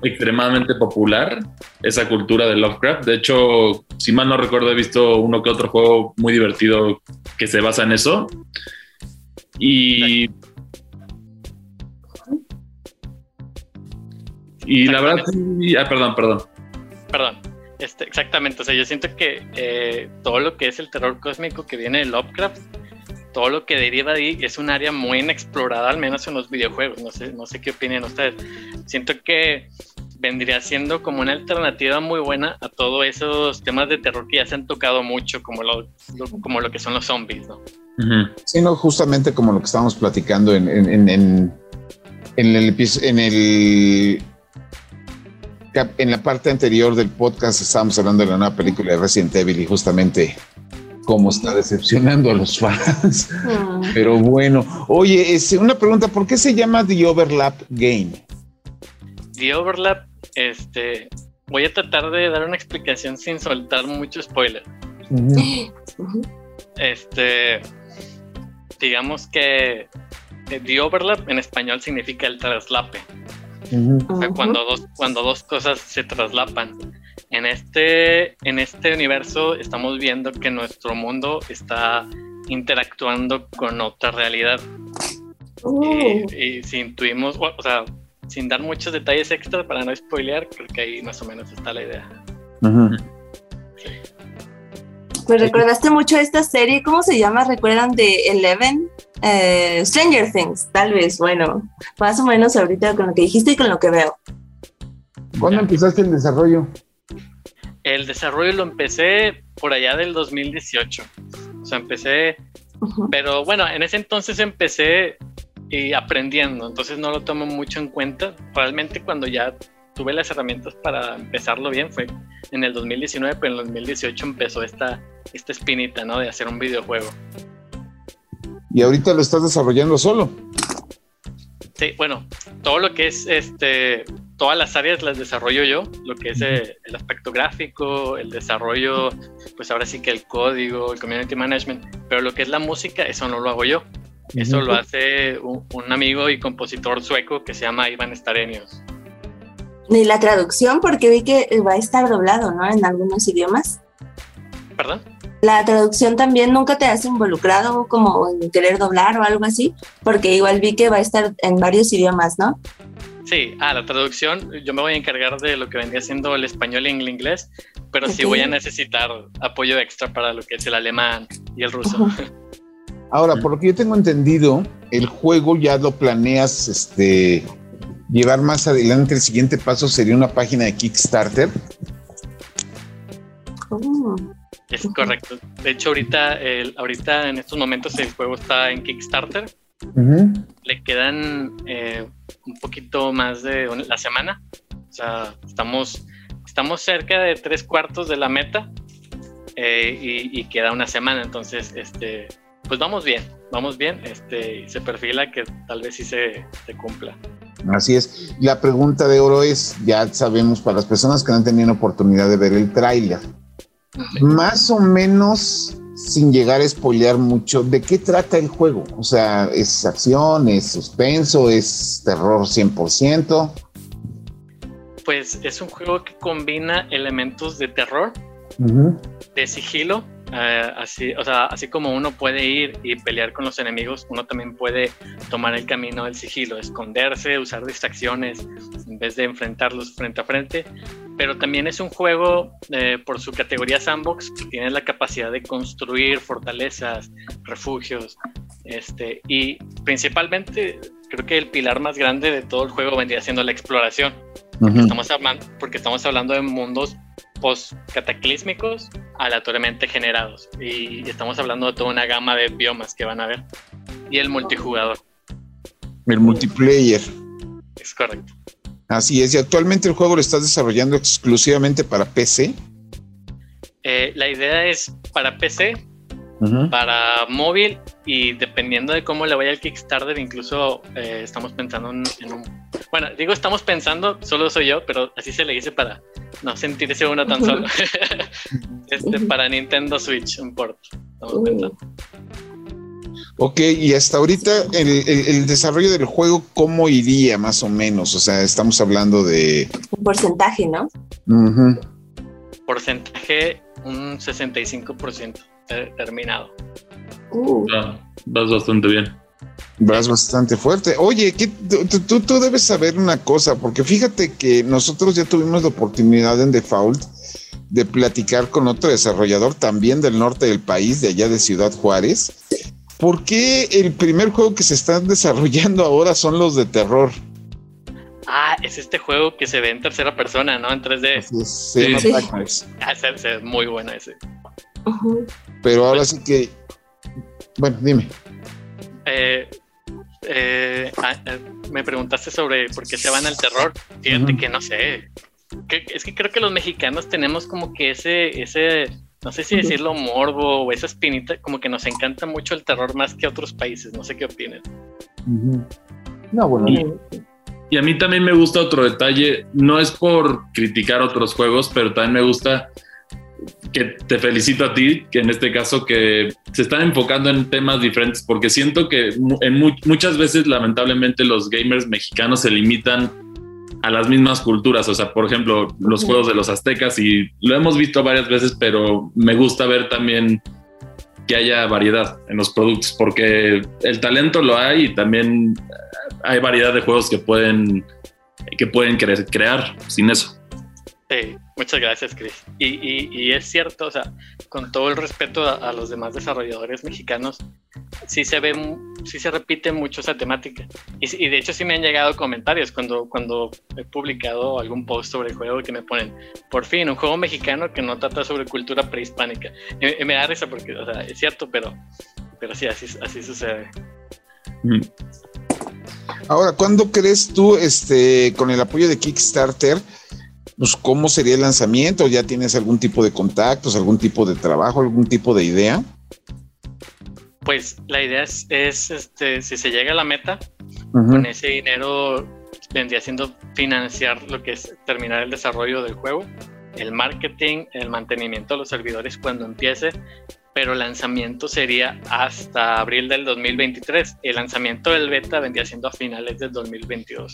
extremadamente popular esa cultura de Lovecraft. De hecho, si mal no recuerdo, he visto uno que otro juego muy divertido que se basa en eso. Y. Y la verdad. Ah, perdón, perdón. Perdón. Este, exactamente. O sea, yo siento que eh, todo lo que es el terror cósmico que viene de Lovecraft todo lo que deriva de ahí es un área muy inexplorada, al menos en los videojuegos. No sé, no sé qué opinan ustedes. Siento que vendría siendo como una alternativa muy buena a todos esos temas de terror que ya se han tocado mucho, como lo, como lo que son los zombies, ¿no? Sí, no, justamente como lo que estábamos platicando en, en, en, en, en el, en el en la parte anterior del podcast estábamos hablando de la nueva película de Resident Evil y justamente cómo está decepcionando a los fans. Mm. Pero bueno, oye, es una pregunta, ¿por qué se llama The Overlap Game? The Overlap, este, voy a tratar de dar una explicación sin soltar mucho spoiler. Este, digamos que The Overlap en español significa el traslape. cuando dos, cuando dos cosas se traslapan. En este, en este universo estamos viendo que nuestro mundo está interactuando con otra realidad. Oh. Y, si intuimos, o sea, sin dar muchos detalles extra para no spoilear, creo que ahí más o menos está la idea. Me recordaste mucho esta serie, ¿cómo se llama? ¿Recuerdan de Eleven? Eh, Stranger Things, tal vez, bueno, más o menos ahorita con lo que dijiste y con lo que veo. ¿Cuándo empezaste el desarrollo? El desarrollo lo empecé por allá del 2018. O sea, empecé, pero bueno, en ese entonces empecé y aprendiendo, entonces no lo tomo mucho en cuenta. Realmente cuando ya tuve las herramientas para empezarlo bien fue en el 2019, pero en el 2018 empezó esta, esta espinita, ¿no? De hacer un videojuego. ¿Y ahorita lo estás desarrollando solo? Sí, bueno, todo lo que es este, todas las áreas las desarrollo yo, lo que es eh, el, aspecto gráfico, el desarrollo, pues ahora sí que el código, el community management, pero lo que es la música, eso no lo hago yo. Eso lo hace un, amigo y compositor sueco que se llama Iván Starenios. ¿Y la traducción? Porque vi que va a estar doblado, ¿no? En algunos idiomas. ¿Perdón? la traducción también nunca te has involucrado como en querer doblar o algo así, porque igual vi que va a estar en varios idiomas, ¿no? Sí, ah, la traducción, yo me voy a encargar de lo que vendría siendo el español y el inglés, pero sí voy a necesitar apoyo extra para lo que es el alemán y el ruso. Por lo que yo tengo entendido, el juego ya lo planeas este, llevar más adelante. El siguiente paso sería una página de Kickstarter. Oh. Es correcto. De hecho, ahorita, el, ahorita en estos momentos el juego está en Kickstarter. Le quedan eh, un poquito más de la semana. O sea, estamos, estamos cerca de tres cuartos de la meta eh, y, queda una semana. Entonces, este, pues vamos bien, vamos bien. Este, se perfila que tal vez sí se, se cumpla. Así es. La pregunta de oro es, ya sabemos para las personas que no han tenido oportunidad de ver el tráiler, más o menos, sin llegar a spoilear mucho, ¿de qué trata el juego? O sea, ¿es acción, es suspenso, es terror 100%? Pues es un juego que combina elementos de terror, de sigilo, eh, así, o sea, así como uno puede ir y pelear con los enemigos, uno también puede tomar el camino del sigilo, esconderse, usar distracciones en vez de enfrentarlos frente a frente. Pero también es un juego eh, por su categoría sandbox que tiene la capacidad de construir fortalezas, refugios, este, y principalmente creo que el pilar más grande de todo el juego vendría siendo la exploración. estamos, hablando, porque estamos hablando de mundos post-cataclísmicos aleatoriamente generados. Y estamos hablando de toda una gama de biomas que van a ver. Y el multijugador. El multiplayer. Es correcto. Así es, y actualmente el juego lo estás desarrollando exclusivamente para PC. Eh, la idea es para PC, para móvil y dependiendo de cómo le vaya el Kickstarter, incluso eh, estamos pensando en, un... Bueno, digo estamos pensando, solo soy yo, pero así se le dice para no sentirse uno tan solo. este, para Nintendo Switch, un port. Estamos uh. pensando. Ok, y hasta ahorita el, desarrollo del juego, ¿cómo iría más o menos? O sea, estamos hablando de... Un porcentaje, ¿no? Porcentaje, un 65% terminado. Uh. Ah, vas bastante bien. Vas bastante fuerte. Oye, tú, tú, debes saber una cosa, porque fíjate que nosotros ya tuvimos la oportunidad en Default de platicar con otro desarrollador también del norte del país, de allá de Ciudad Juárez, ¿Por qué el primer juego que se está desarrollando ahora son los de terror? Ah, es este juego que se ve en tercera persona, ¿no? En 3D. Sí, sí. Ah, es muy bueno ese. Pero ahora sí que. Bueno, dime. Eh, eh, ah, eh, me preguntaste sobre por qué se van al terror. Fíjate que no sé. es que creo que los mexicanos tenemos como que ese, ese no sé si decirlo morbo o esa espinita, como que nos encanta mucho el terror más que otros países, no sé qué opinan. No, bueno. Y, a mí también me gusta otro detalle, no es por criticar otros juegos, pero también me gusta que te felicito a ti, que en este caso que se están enfocando en temas diferentes, porque siento que en muchas veces lamentablemente los gamers mexicanos se limitan a las mismas culturas. O sea, por ejemplo, los juegos de los aztecas y lo hemos visto varias veces, pero me gusta ver también que haya variedad en los productos, porque el talento lo hay y también hay variedad de juegos que pueden, que pueden crear sin eso. Sí, muchas gracias, Chris. Y, es cierto, o sea, con todo el respeto a, los demás desarrolladores mexicanos, sí se ve, sí se repite mucho esa temática. Y, de hecho sí me han llegado comentarios cuando, cuando he publicado algún post sobre el juego que me ponen, por fin, un juego mexicano que no trata sobre cultura prehispánica. Y, me da risa porque, o sea, es cierto, pero, pero sí, así, así sucede. Mm. Ahora, ¿cuándo crees tú, este, con el apoyo de Kickstarter, pues, cómo sería el lanzamiento, ya tienes algún tipo de contactos, algún tipo de trabajo, algún tipo de idea. Pues la idea es, este, si se llega a la meta, con ese dinero vendría siendo financiar lo que es terminar el desarrollo del juego, el marketing, el mantenimiento de los servidores cuando empiece, pero el lanzamiento sería hasta abril del 2023. El lanzamiento del beta vendría siendo a finales del 2022.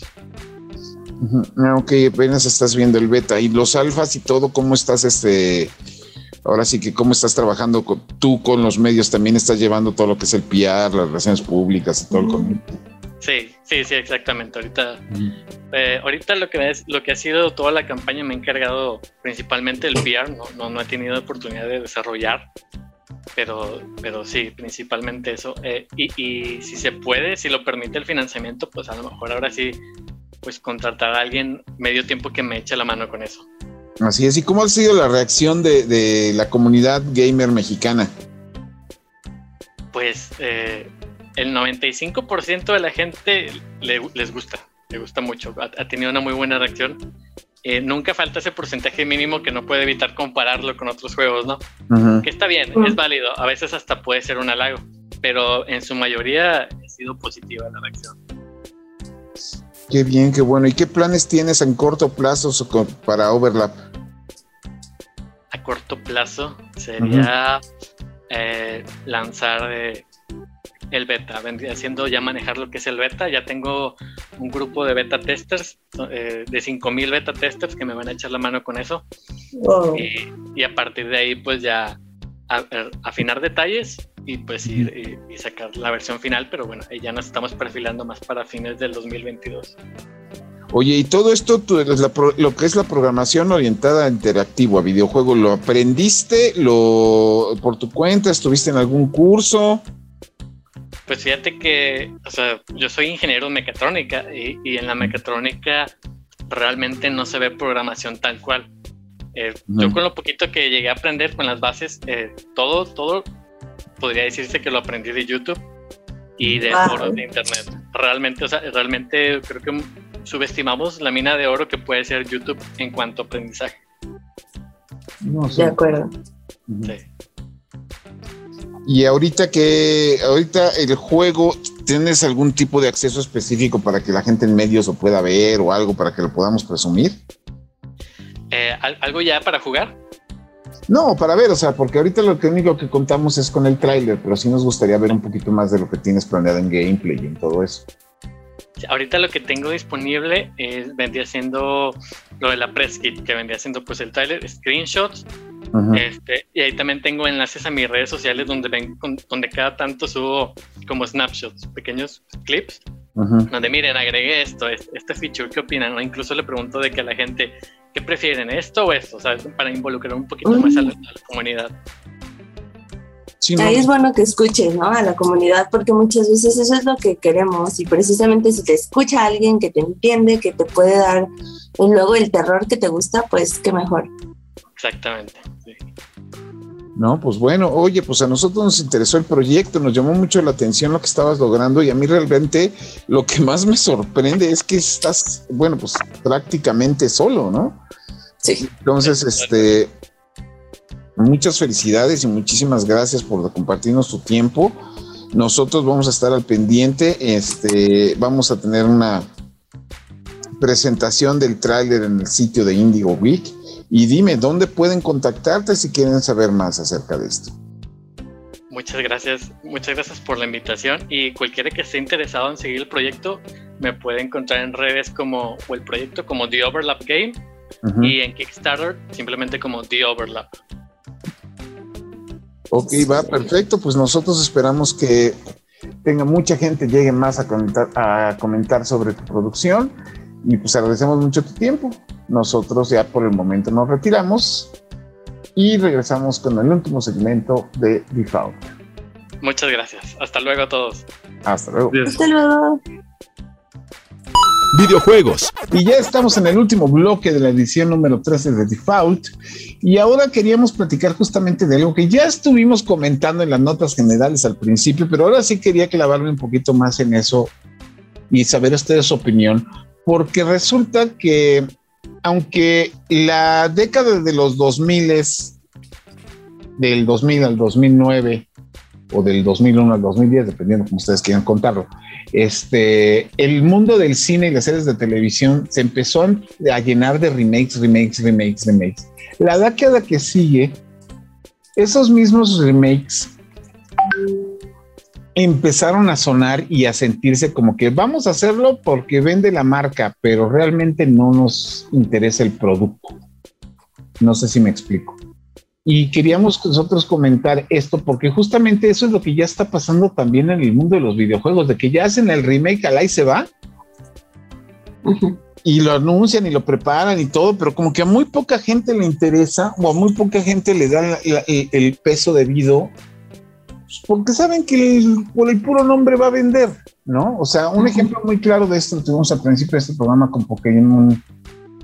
Ok, apenas estás viendo el beta y los alfas y todo, ¿cómo estás este? Ahora sí que cómo estás trabajando tú con los medios, también estás llevando todo lo que es el PR, las relaciones públicas y todo el Sí, sí, sí, exactamente. Ahorita, eh, ahorita lo que es, lo que ha sido toda la campaña me he encargado principalmente del PR, no, no, no he tenido oportunidad de desarrollar, pero, pero sí, principalmente eso. Eh, y, y, si se puede, si lo permite el financiamiento, pues a lo mejor ahora sí pues contratar a alguien medio tiempo que me eche la mano con eso. Así es, ¿y cómo ha sido la reacción de, la comunidad gamer mexicana? Pues eh, el 95% de la gente les gusta, le gusta mucho, ha, tenido una muy buena reacción. Eh, nunca falta ese porcentaje mínimo que no puede evitar compararlo con otros juegos, ¿no? Que está bien, es válido, a veces hasta puede ser un halago, pero en su mayoría ha sido positiva la reacción. Qué bien, qué bueno. ¿Y qué planes tienes en corto plazo para Overlap? A corto plazo sería eh, lanzar eh, el beta, haciendo ya manejar lo que es el beta. Ya tengo un grupo de beta testers, eh, de 5000 beta testers que me van a echar la mano con eso. Y, a partir de ahí, pues ya afinar detalles y pues ir y, sacar la versión final, pero bueno, ya nos estamos perfilando más para fines del 2022. Oye, y todo esto, lo que es la programación orientada a interactivo, a videojuego, ¿lo aprendiste lo, por tu cuenta? ¿Estuviste en algún curso? Pues fíjate que, o sea, yo soy ingeniero en mecatrónica y, y en la mecatrónica realmente no se ve programación tal cual. Eh, yo con lo poquito que llegué a aprender con las bases, eh, todo, todo podría decirse que lo aprendí de YouTube y de foros de internet. Realmente, o sea, realmente creo que subestimamos la mina de oro que puede ser YouTube en cuanto a aprendizaje. De acuerdo. Y ahorita que, ahorita el juego, ¿tienes algún tipo de acceso específico para que la gente en medios lo pueda ver o algo para que lo podamos presumir? Eh, ¿Algo ya para jugar? No, para ver, o sea, porque ahorita lo que único que contamos es con el tráiler, pero sí nos gustaría ver un poquito más de lo que tienes planeado en gameplay y en todo eso. Ahorita lo que tengo disponible es, vendría siendo lo de la press kit, que vendría siendo pues el trailer, screenshots, este, y ahí también tengo enlaces a mis redes sociales donde ven, donde cada tanto subo como snapshots, pequeños clips, donde miren, agregué esto, este feature, ¿qué opinan? O incluso le pregunto de que a la gente, ¿qué prefieren, esto o esto? Para involucrar un poquito más a la, comunidad. Ahí es bueno que escuches, ¿no? A la comunidad, porque muchas veces eso es lo que queremos y precisamente si te escucha alguien que te entiende, que te puede dar luego el terror que te gusta, pues qué mejor. Exactamente. No, pues bueno, oye, pues a nosotros nos interesó el proyecto, nos llamó mucho la atención lo que estabas logrando y a mí realmente lo que más me sorprende es que estás, bueno, pues prácticamente solo, ¿no? Sí. Entonces, este, muchas felicidades y muchísimas gracias por compartirnos tu tiempo. Nosotros vamos a estar al pendiente, este, vamos a tener una presentación del tráiler en el sitio de Indigo Week y dime, ¿dónde pueden contactarte si quieren saber más acerca de esto? Muchas gracias, muchas gracias por la invitación y cualquiera que esté interesado en seguir el proyecto me puede encontrar en redes como o el proyecto como The Overlap Game y en Kickstarter simplemente como The Overlap. Ok, va perfecto, pues nosotros esperamos que tenga mucha gente llegue más a comentar, a comentar sobre tu producción y pues agradecemos mucho tu tiempo. Nosotros ya por el momento nos retiramos y regresamos con el último segmento de Default. Muchas gracias. Hasta luego a todos. Hasta luego. Hasta luego. Videojuegos. Y ya estamos en el último bloque de la edición número 13 de Default. Y ahora queríamos platicar justamente de algo que ya estuvimos comentando en las notas generales al principio, pero ahora sí quería clavarme un poquito más en eso y saber ustedes su opinión, porque resulta que aunque la década de los 2000 es del 2000 al 2009 o del 2001 al 2010, dependiendo como ustedes quieran contarlo, este, el mundo del cine y las series de televisión se empezó a llenar de remakes, remakes, remakes, remakes. La década que sigue, esos mismos remakes empezaron a sonar y a sentirse como que vamos a hacerlo porque vende la marca, pero realmente no nos interesa el producto. No sé si me explico. Y queríamos nosotros comentar esto porque justamente eso es lo que ya está pasando también en el mundo de los videojuegos, de que ya hacen el remake al ahí se va. Y lo anuncian y lo preparan y todo, pero como que a muy poca gente le interesa o a muy poca gente le da el peso debido porque saben que por el puro nombre va a vender, ¿no? O sea, un ejemplo muy claro de esto lo tuvimos al principio de este programa con Pokémon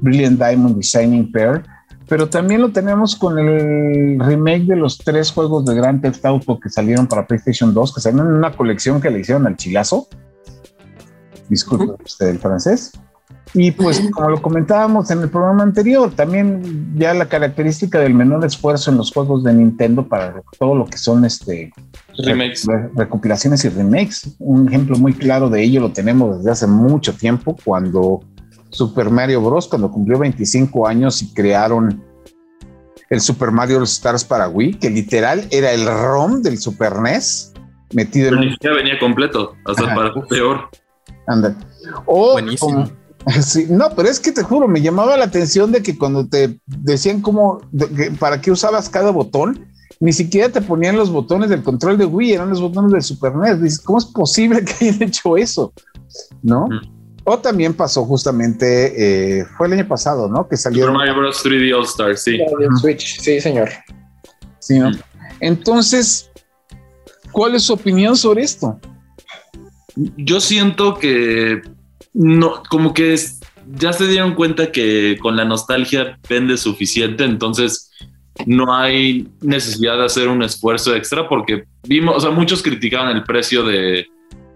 Brilliant Diamond Designing Pair, pero también lo tenemos con el remake de los tres juegos de Grand Theft Auto que salieron para PlayStation 2, que salieron en una colección que le hicieron al chilazo. Disculpe usted el francés. Y pues como lo comentábamos en el programa anterior, también ya la característica del menor esfuerzo en los juegos de Nintendo para todo lo que son este remakes. recopilaciones y remakes. Un ejemplo muy claro de ello lo tenemos desde hace mucho tiempo cuando Super Mario Bros. cuando cumplió 25 años y crearon el Super Mario All Stars para Wii, que literal era el ROM del Super NES metido en. Ni venía completo, hasta para peor. Anda. O Buenísimo. Sí, no, pero es que te juro, me llamaba la atención de que cuando te decían cómo, para qué usabas cada botón, ni siquiera te ponían los botones del control de Wii, eran los botones del Super NES. Dices, ¿cómo es posible que hayan hecho eso? ¿No? O también pasó justamente, eh, fue el año pasado, ¿no? Que salió. Super Mario Bros. 3D All Stars, sí. Switch, sí, señor. Sí, Entonces, ¿cuál es su opinión sobre esto? Yo siento que no, como que ya se dieron cuenta que con la nostalgia vende suficiente, entonces no hay necesidad de hacer un esfuerzo extra porque vimos, o sea, muchos criticaban el precio de,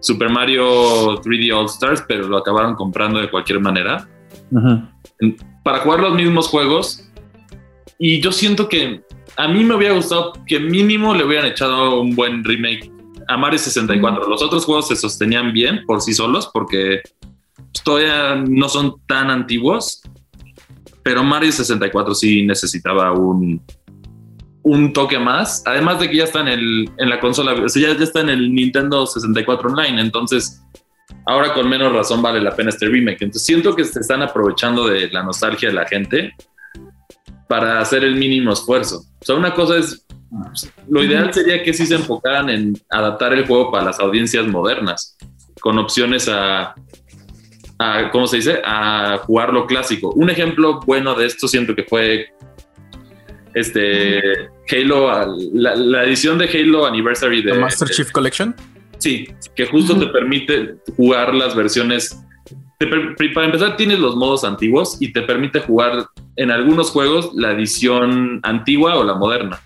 Super Mario 3D All Stars, pero lo acabaron comprando de cualquier manera. Para jugar los mismos juegos. Y yo siento que a mí me hubiera gustado que mínimo le hubieran echado un buen remake a Mario 64. Los otros juegos se sostenían bien por sí solos porque todavía no son tan antiguos, pero Mario 64 sí necesitaba un, un toque más. Además de que ya está en, el, en la consola, o sea, ya, ya está en el Nintendo 64 Online, entonces ahora con menos razón vale la pena este remake. Entonces siento que se están aprovechando de la nostalgia de la gente para hacer el mínimo esfuerzo. O sea, una cosa es, lo ideal sería que sí se enfocaran en adaptar el juego para las audiencias modernas, con opciones a, a ¿cómo se dice? A jugar lo clásico. Un ejemplo bueno de esto siento que fue este Halo, la, edición de Halo Anniversary de Master Chief Collection. Sí, que justo te permite jugar las versiones. para empezar, tienes los modos antiguos y te permite jugar en algunos juegos la edición antigua o la moderna.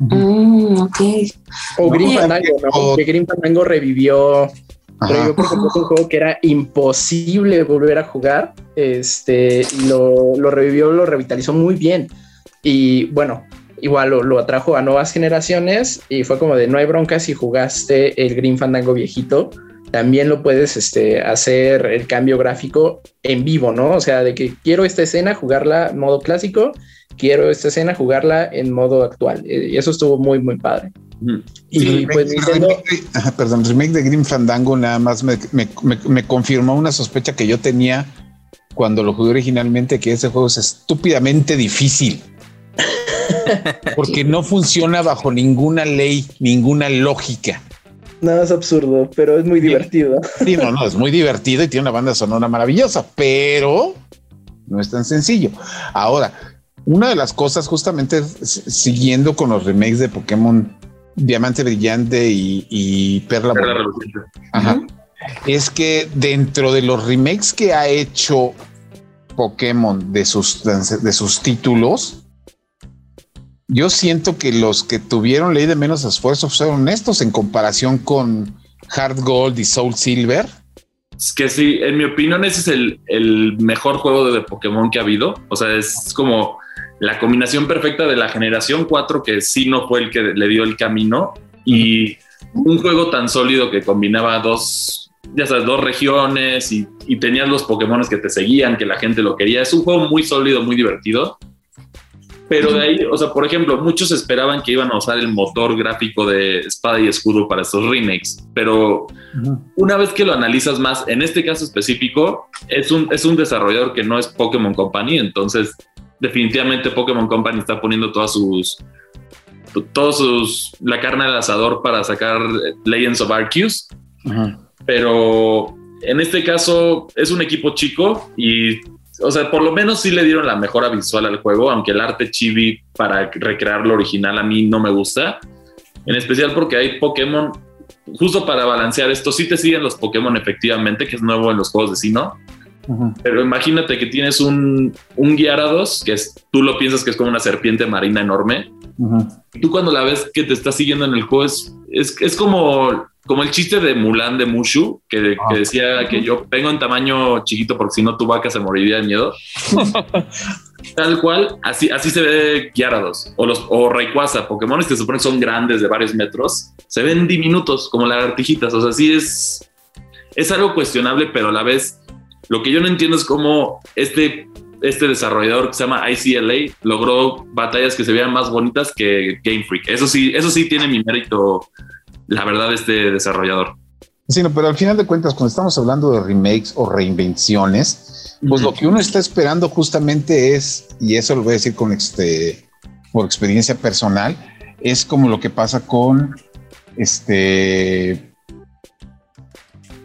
Mm, ok. O Grim Fandango, ¿no? Que Grim Fandango revivió. Revivió porque fue un juego que era imposible volver a jugar. Este, lo, lo revivió, lo revitalizó muy bien. Y bueno, igual lo, atrajo a nuevas generaciones y fue como de no hay bronca si jugaste el Green Fandango viejito, también lo puedes este, hacer el cambio gráfico en vivo, ¿no? O sea, de que quiero esta escena jugarla modo clásico, quiero esta escena jugarla en modo actual. Eh, y eso estuvo muy, muy padre. Y pues Nintendo... perdón, el remake de Green Fandango nada más me, me confirmó una sospecha que yo tenía cuando lo jugué originalmente, que ese juego es estúpidamente difícil. Porque no funciona bajo ninguna ley, ninguna lógica. No, es absurdo, pero es muy divertido. Sí, no, no, es muy divertido y tiene una banda sonora maravillosa, pero no es tan sencillo. Ahora, una de las cosas, justamente siguiendo con los remakes de Pokémon Diamante Brillante y, Perla, Perla es que dentro de los remakes que ha hecho Pokémon de sus, de sus títulos, yo siento que los que tuvieron ley de menos esfuerzo fueron estos en comparación con Hard Gold y Soul Silver. Que sí, en mi opinión, ese es el, mejor juego de Pokémon que ha habido. O sea, es como la combinación perfecta de la generación 4, que sí no fue el que le dio el camino, y un juego tan sólido que combinaba dos, ya sabes, dos regiones y, y tenías los Pokémon que te seguían, que la gente lo quería. Es un juego muy sólido, muy divertido. Pero de ahí, o sea, por ejemplo, muchos esperaban que iban a usar el motor gráfico de espada y escudo para estos remakes, pero una vez que lo analizas más, en este caso específico, es un, es un desarrollador que no es Pokémon Company, entonces definitivamente Pokémon Company está poniendo todas sus todos sus la carne al asador para sacar Legends of Arceus, pero en este caso es un equipo chico y o sea, por lo menos sí le dieron la mejora visual al juego, aunque el arte chibi para recrear lo original a mí no me gusta. En especial porque hay Pokémon, justo para balancear esto, sí te siguen los Pokémon efectivamente, que es nuevo en los juegos de Sino. Pero imagínate que tienes un, un Gyarados, que es, tú lo piensas que es como una serpiente marina enorme. Tú cuando la ves que te está siguiendo en el juego es, es, es como como el chiste de Mulan de Mushu, que, ah. decía que yo vengo en tamaño chiquito porque si no tu vaca se moriría de miedo. Tal cual, así, así se ve Gyarados o los o Rayquaza, Pokémon que se supone son grandes de varios metros, se ven diminutos como lagartijitas. O sea, sí es, es algo cuestionable, pero a la vez lo que yo no entiendo es cómo este, este desarrollador que se llama ICLA logró batallas que se vean más bonitas que Game Freak. Eso sí, eso sí tiene mi mérito la verdad, este desarrollador. Sí, pero al final de cuentas, cuando estamos hablando de remakes o reinvenciones, pues lo que uno está esperando justamente es, y eso lo voy a decir con este, por experiencia personal, es como lo que pasa con este,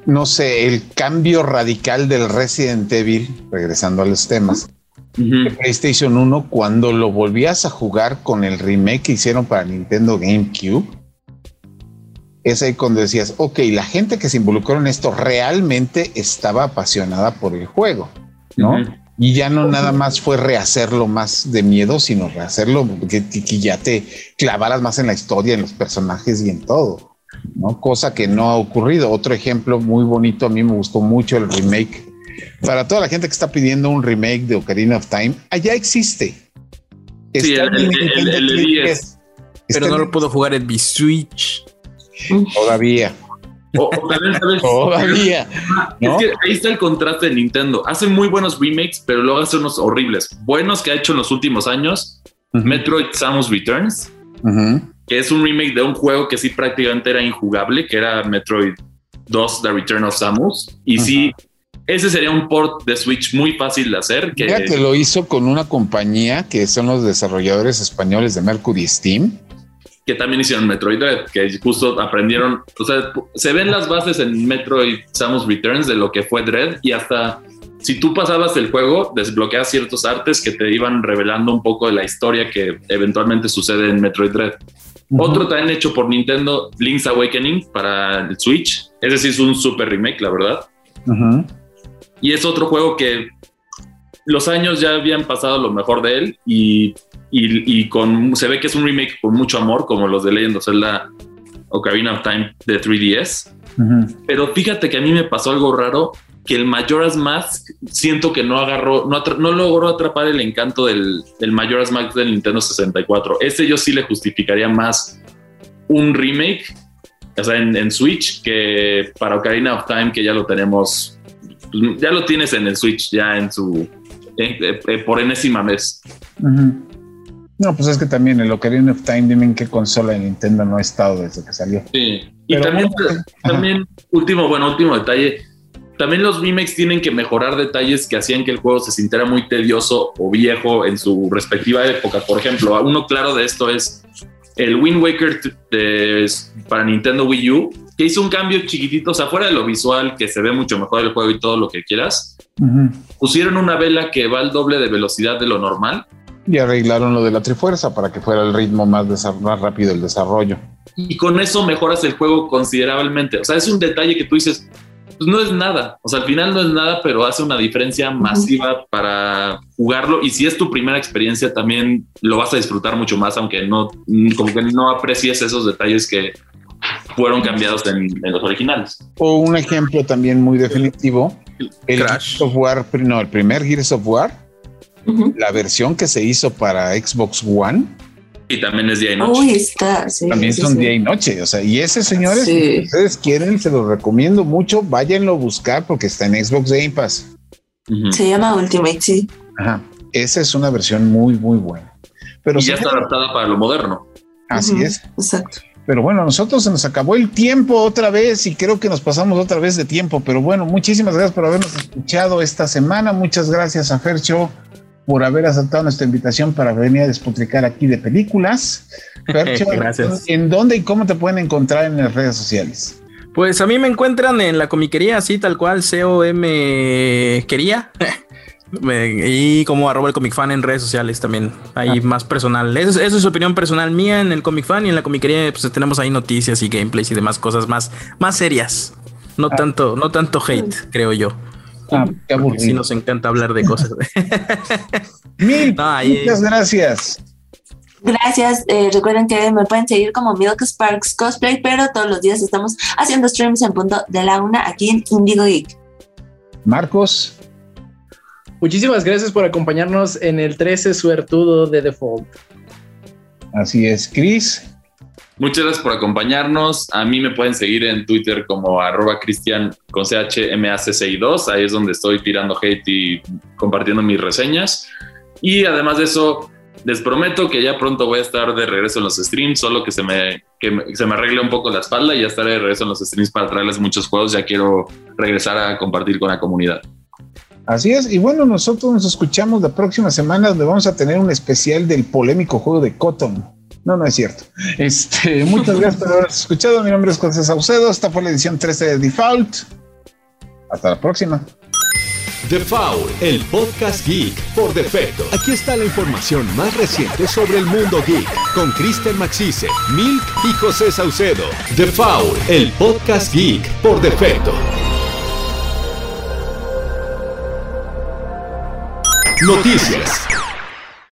no sé, el cambio radical del Resident Evil, regresando a los temas, de PlayStation 1, cuando lo volvías a jugar con el remake que hicieron para Nintendo GameCube es ahí cuando decías, ok, la gente que se involucró en esto realmente estaba apasionada por el juego, ¿no? Y ya no nada más fue rehacerlo más de miedo, sino rehacerlo que, que, ya te clavaras más en la historia, en los personajes y en todo. ¿no? Cosa que no ha ocurrido. Otro ejemplo muy bonito, a mí me gustó mucho el remake. Para toda la gente que está pidiendo un remake de Ocarina of Time, allá existe. Sí, el, el, el, 10. Pero no lo puedo jugar en mi Switch. Todavía. O, también, ¿sabes? Todavía. Es que ahí está el contraste de Nintendo. Hace muy buenos remakes, pero luego hace unos horribles. Buenos que ha hecho en los últimos años. Metroid Samus Returns, que es un remake de un juego que sí prácticamente era injugable, que era Metroid 2, The Return of Samus. Y sí, ese sería un port de Switch muy fácil de hacer. Que, que lo hizo con una compañía que son los desarrolladores españoles de Mercury Steam que también hicieron Metroid Dread, que justo aprendieron, o sea, se ven las bases en Metroid Samus Returns de lo que fue Dread y hasta si tú pasabas el juego, desbloqueas ciertos artes que te iban revelando un poco de la historia que eventualmente sucede en Metroid Dread. Otro también hecho por Nintendo, Link's Awakening para el Switch. Ese sí es un super remake, la verdad. Y es otro juego que los años ya habían pasado lo mejor de él y y, con, se ve que es un remake con mucho amor, como los de Legend of Zelda Ocarina of Time de 3DS. Pero fíjate que a mí me pasó algo raro, que el Majora's Mask siento que no agarró, no, no logró atrapar el encanto del, del Majora's Mask del Nintendo 64. Ese yo sí le justificaría más un remake, o sea, en, Switch, que para Ocarina of Time, que ya lo tenemos, pues, ya lo tienes en el Switch, ya en su, eh, eh, por enésima vez. No, pues es que también el Ocarina of Time, dime en qué consola de Nintendo no ha estado desde que salió. Sí, y también, también último, bueno, último detalle, también los remakes tienen que mejorar detalles que hacían que el juego se sintiera muy tedioso o viejo en su respectiva época. Por ejemplo, uno claro de esto es el Wind Waker de, para Nintendo Wii U, que hizo un cambio chiquitito, o sea, fuera de lo visual, que se ve mucho mejor el juego y todo lo que quieras. Pusieron una vela que va al doble de velocidad de lo normal y arreglaron lo de la trifuerza para que fuera el ritmo más, más rápido el desarrollo. Y con eso mejoras el juego considerablemente. O sea, es un detalle que tú dices, pues no es nada. O sea, al final no es nada, pero hace una diferencia masiva para jugarlo. Y si es tu primera experiencia, también lo vas a disfrutar mucho más, aunque no, como que no aprecies esos detalles que fueron cambiados en, los originales. O un ejemplo también muy definitivo, el Crash. Software, no, el primer Gears of War la versión que se hizo para Xbox One. Y también es día y noche. está, también son día y noche. O sea, y ese, señores, si ustedes quieren, se los recomiendo mucho. Váyanlo a buscar porque está en Xbox Game Pass. Se llama Ultimate, sí. Ajá. Esa es una versión muy, muy buena. Pero y ya está adaptada para lo moderno. Así es. Exacto. Pero bueno, nosotros se nos acabó el tiempo otra vez y creo que nos pasamos otra vez de tiempo. Pero bueno, muchísimas gracias por habernos escuchado esta semana. Muchas gracias a Fercho por haber aceptado nuestra invitación para venir a despotricar aquí de películas. Gracias. ¿En dónde y cómo te pueden encontrar en las redes sociales? Pues a mí me encuentran en la comiquería, así tal cual, COM quería. y como arroba el comic fan en redes sociales también, ahí ah. más personal. Esa es, su opinión personal mía en el comic fan y en la comiquería pues tenemos ahí noticias y gameplays y demás cosas más, más serias. No ah. tanto, no tanto hate, creo yo. Ah, sí nos encanta hablar de cosas. Mil, muchas gracias. Gracias. Eh, recuerden que me pueden seguir como Milk Sparks Cosplay, pero todos los días estamos haciendo streams en punto de la una aquí en Indigo Geek. Marcos. Muchísimas gracias por acompañarnos en el 13 suertudo de Default. Así es, Chris. Muchas gracias por acompañarnos. A mí me pueden seguir en Twitter como arroba cristian con CHMACCI2. Ahí es donde estoy tirando hate y compartiendo mis reseñas. Y además de eso, les prometo que ya pronto voy a estar de regreso en los streams, solo que se me, que se me arregle un poco la espalda y ya estaré de regreso en los streams para traerles muchos juegos. Ya quiero regresar a compartir con la comunidad. Así es, y bueno, nosotros nos escuchamos la próxima semana donde vamos a tener un especial del polémico juego de Cotton. No, no es cierto. Este, muchas gracias por haber escuchado. Mi nombre es José Saucedo. Esta fue la edición 13 de Default. Hasta la próxima. Default, el podcast geek por defecto. Aquí está la información más reciente sobre el mundo geek con Kristen Maxise, Milk y José Saucedo. Default, el podcast geek por defecto. Noticias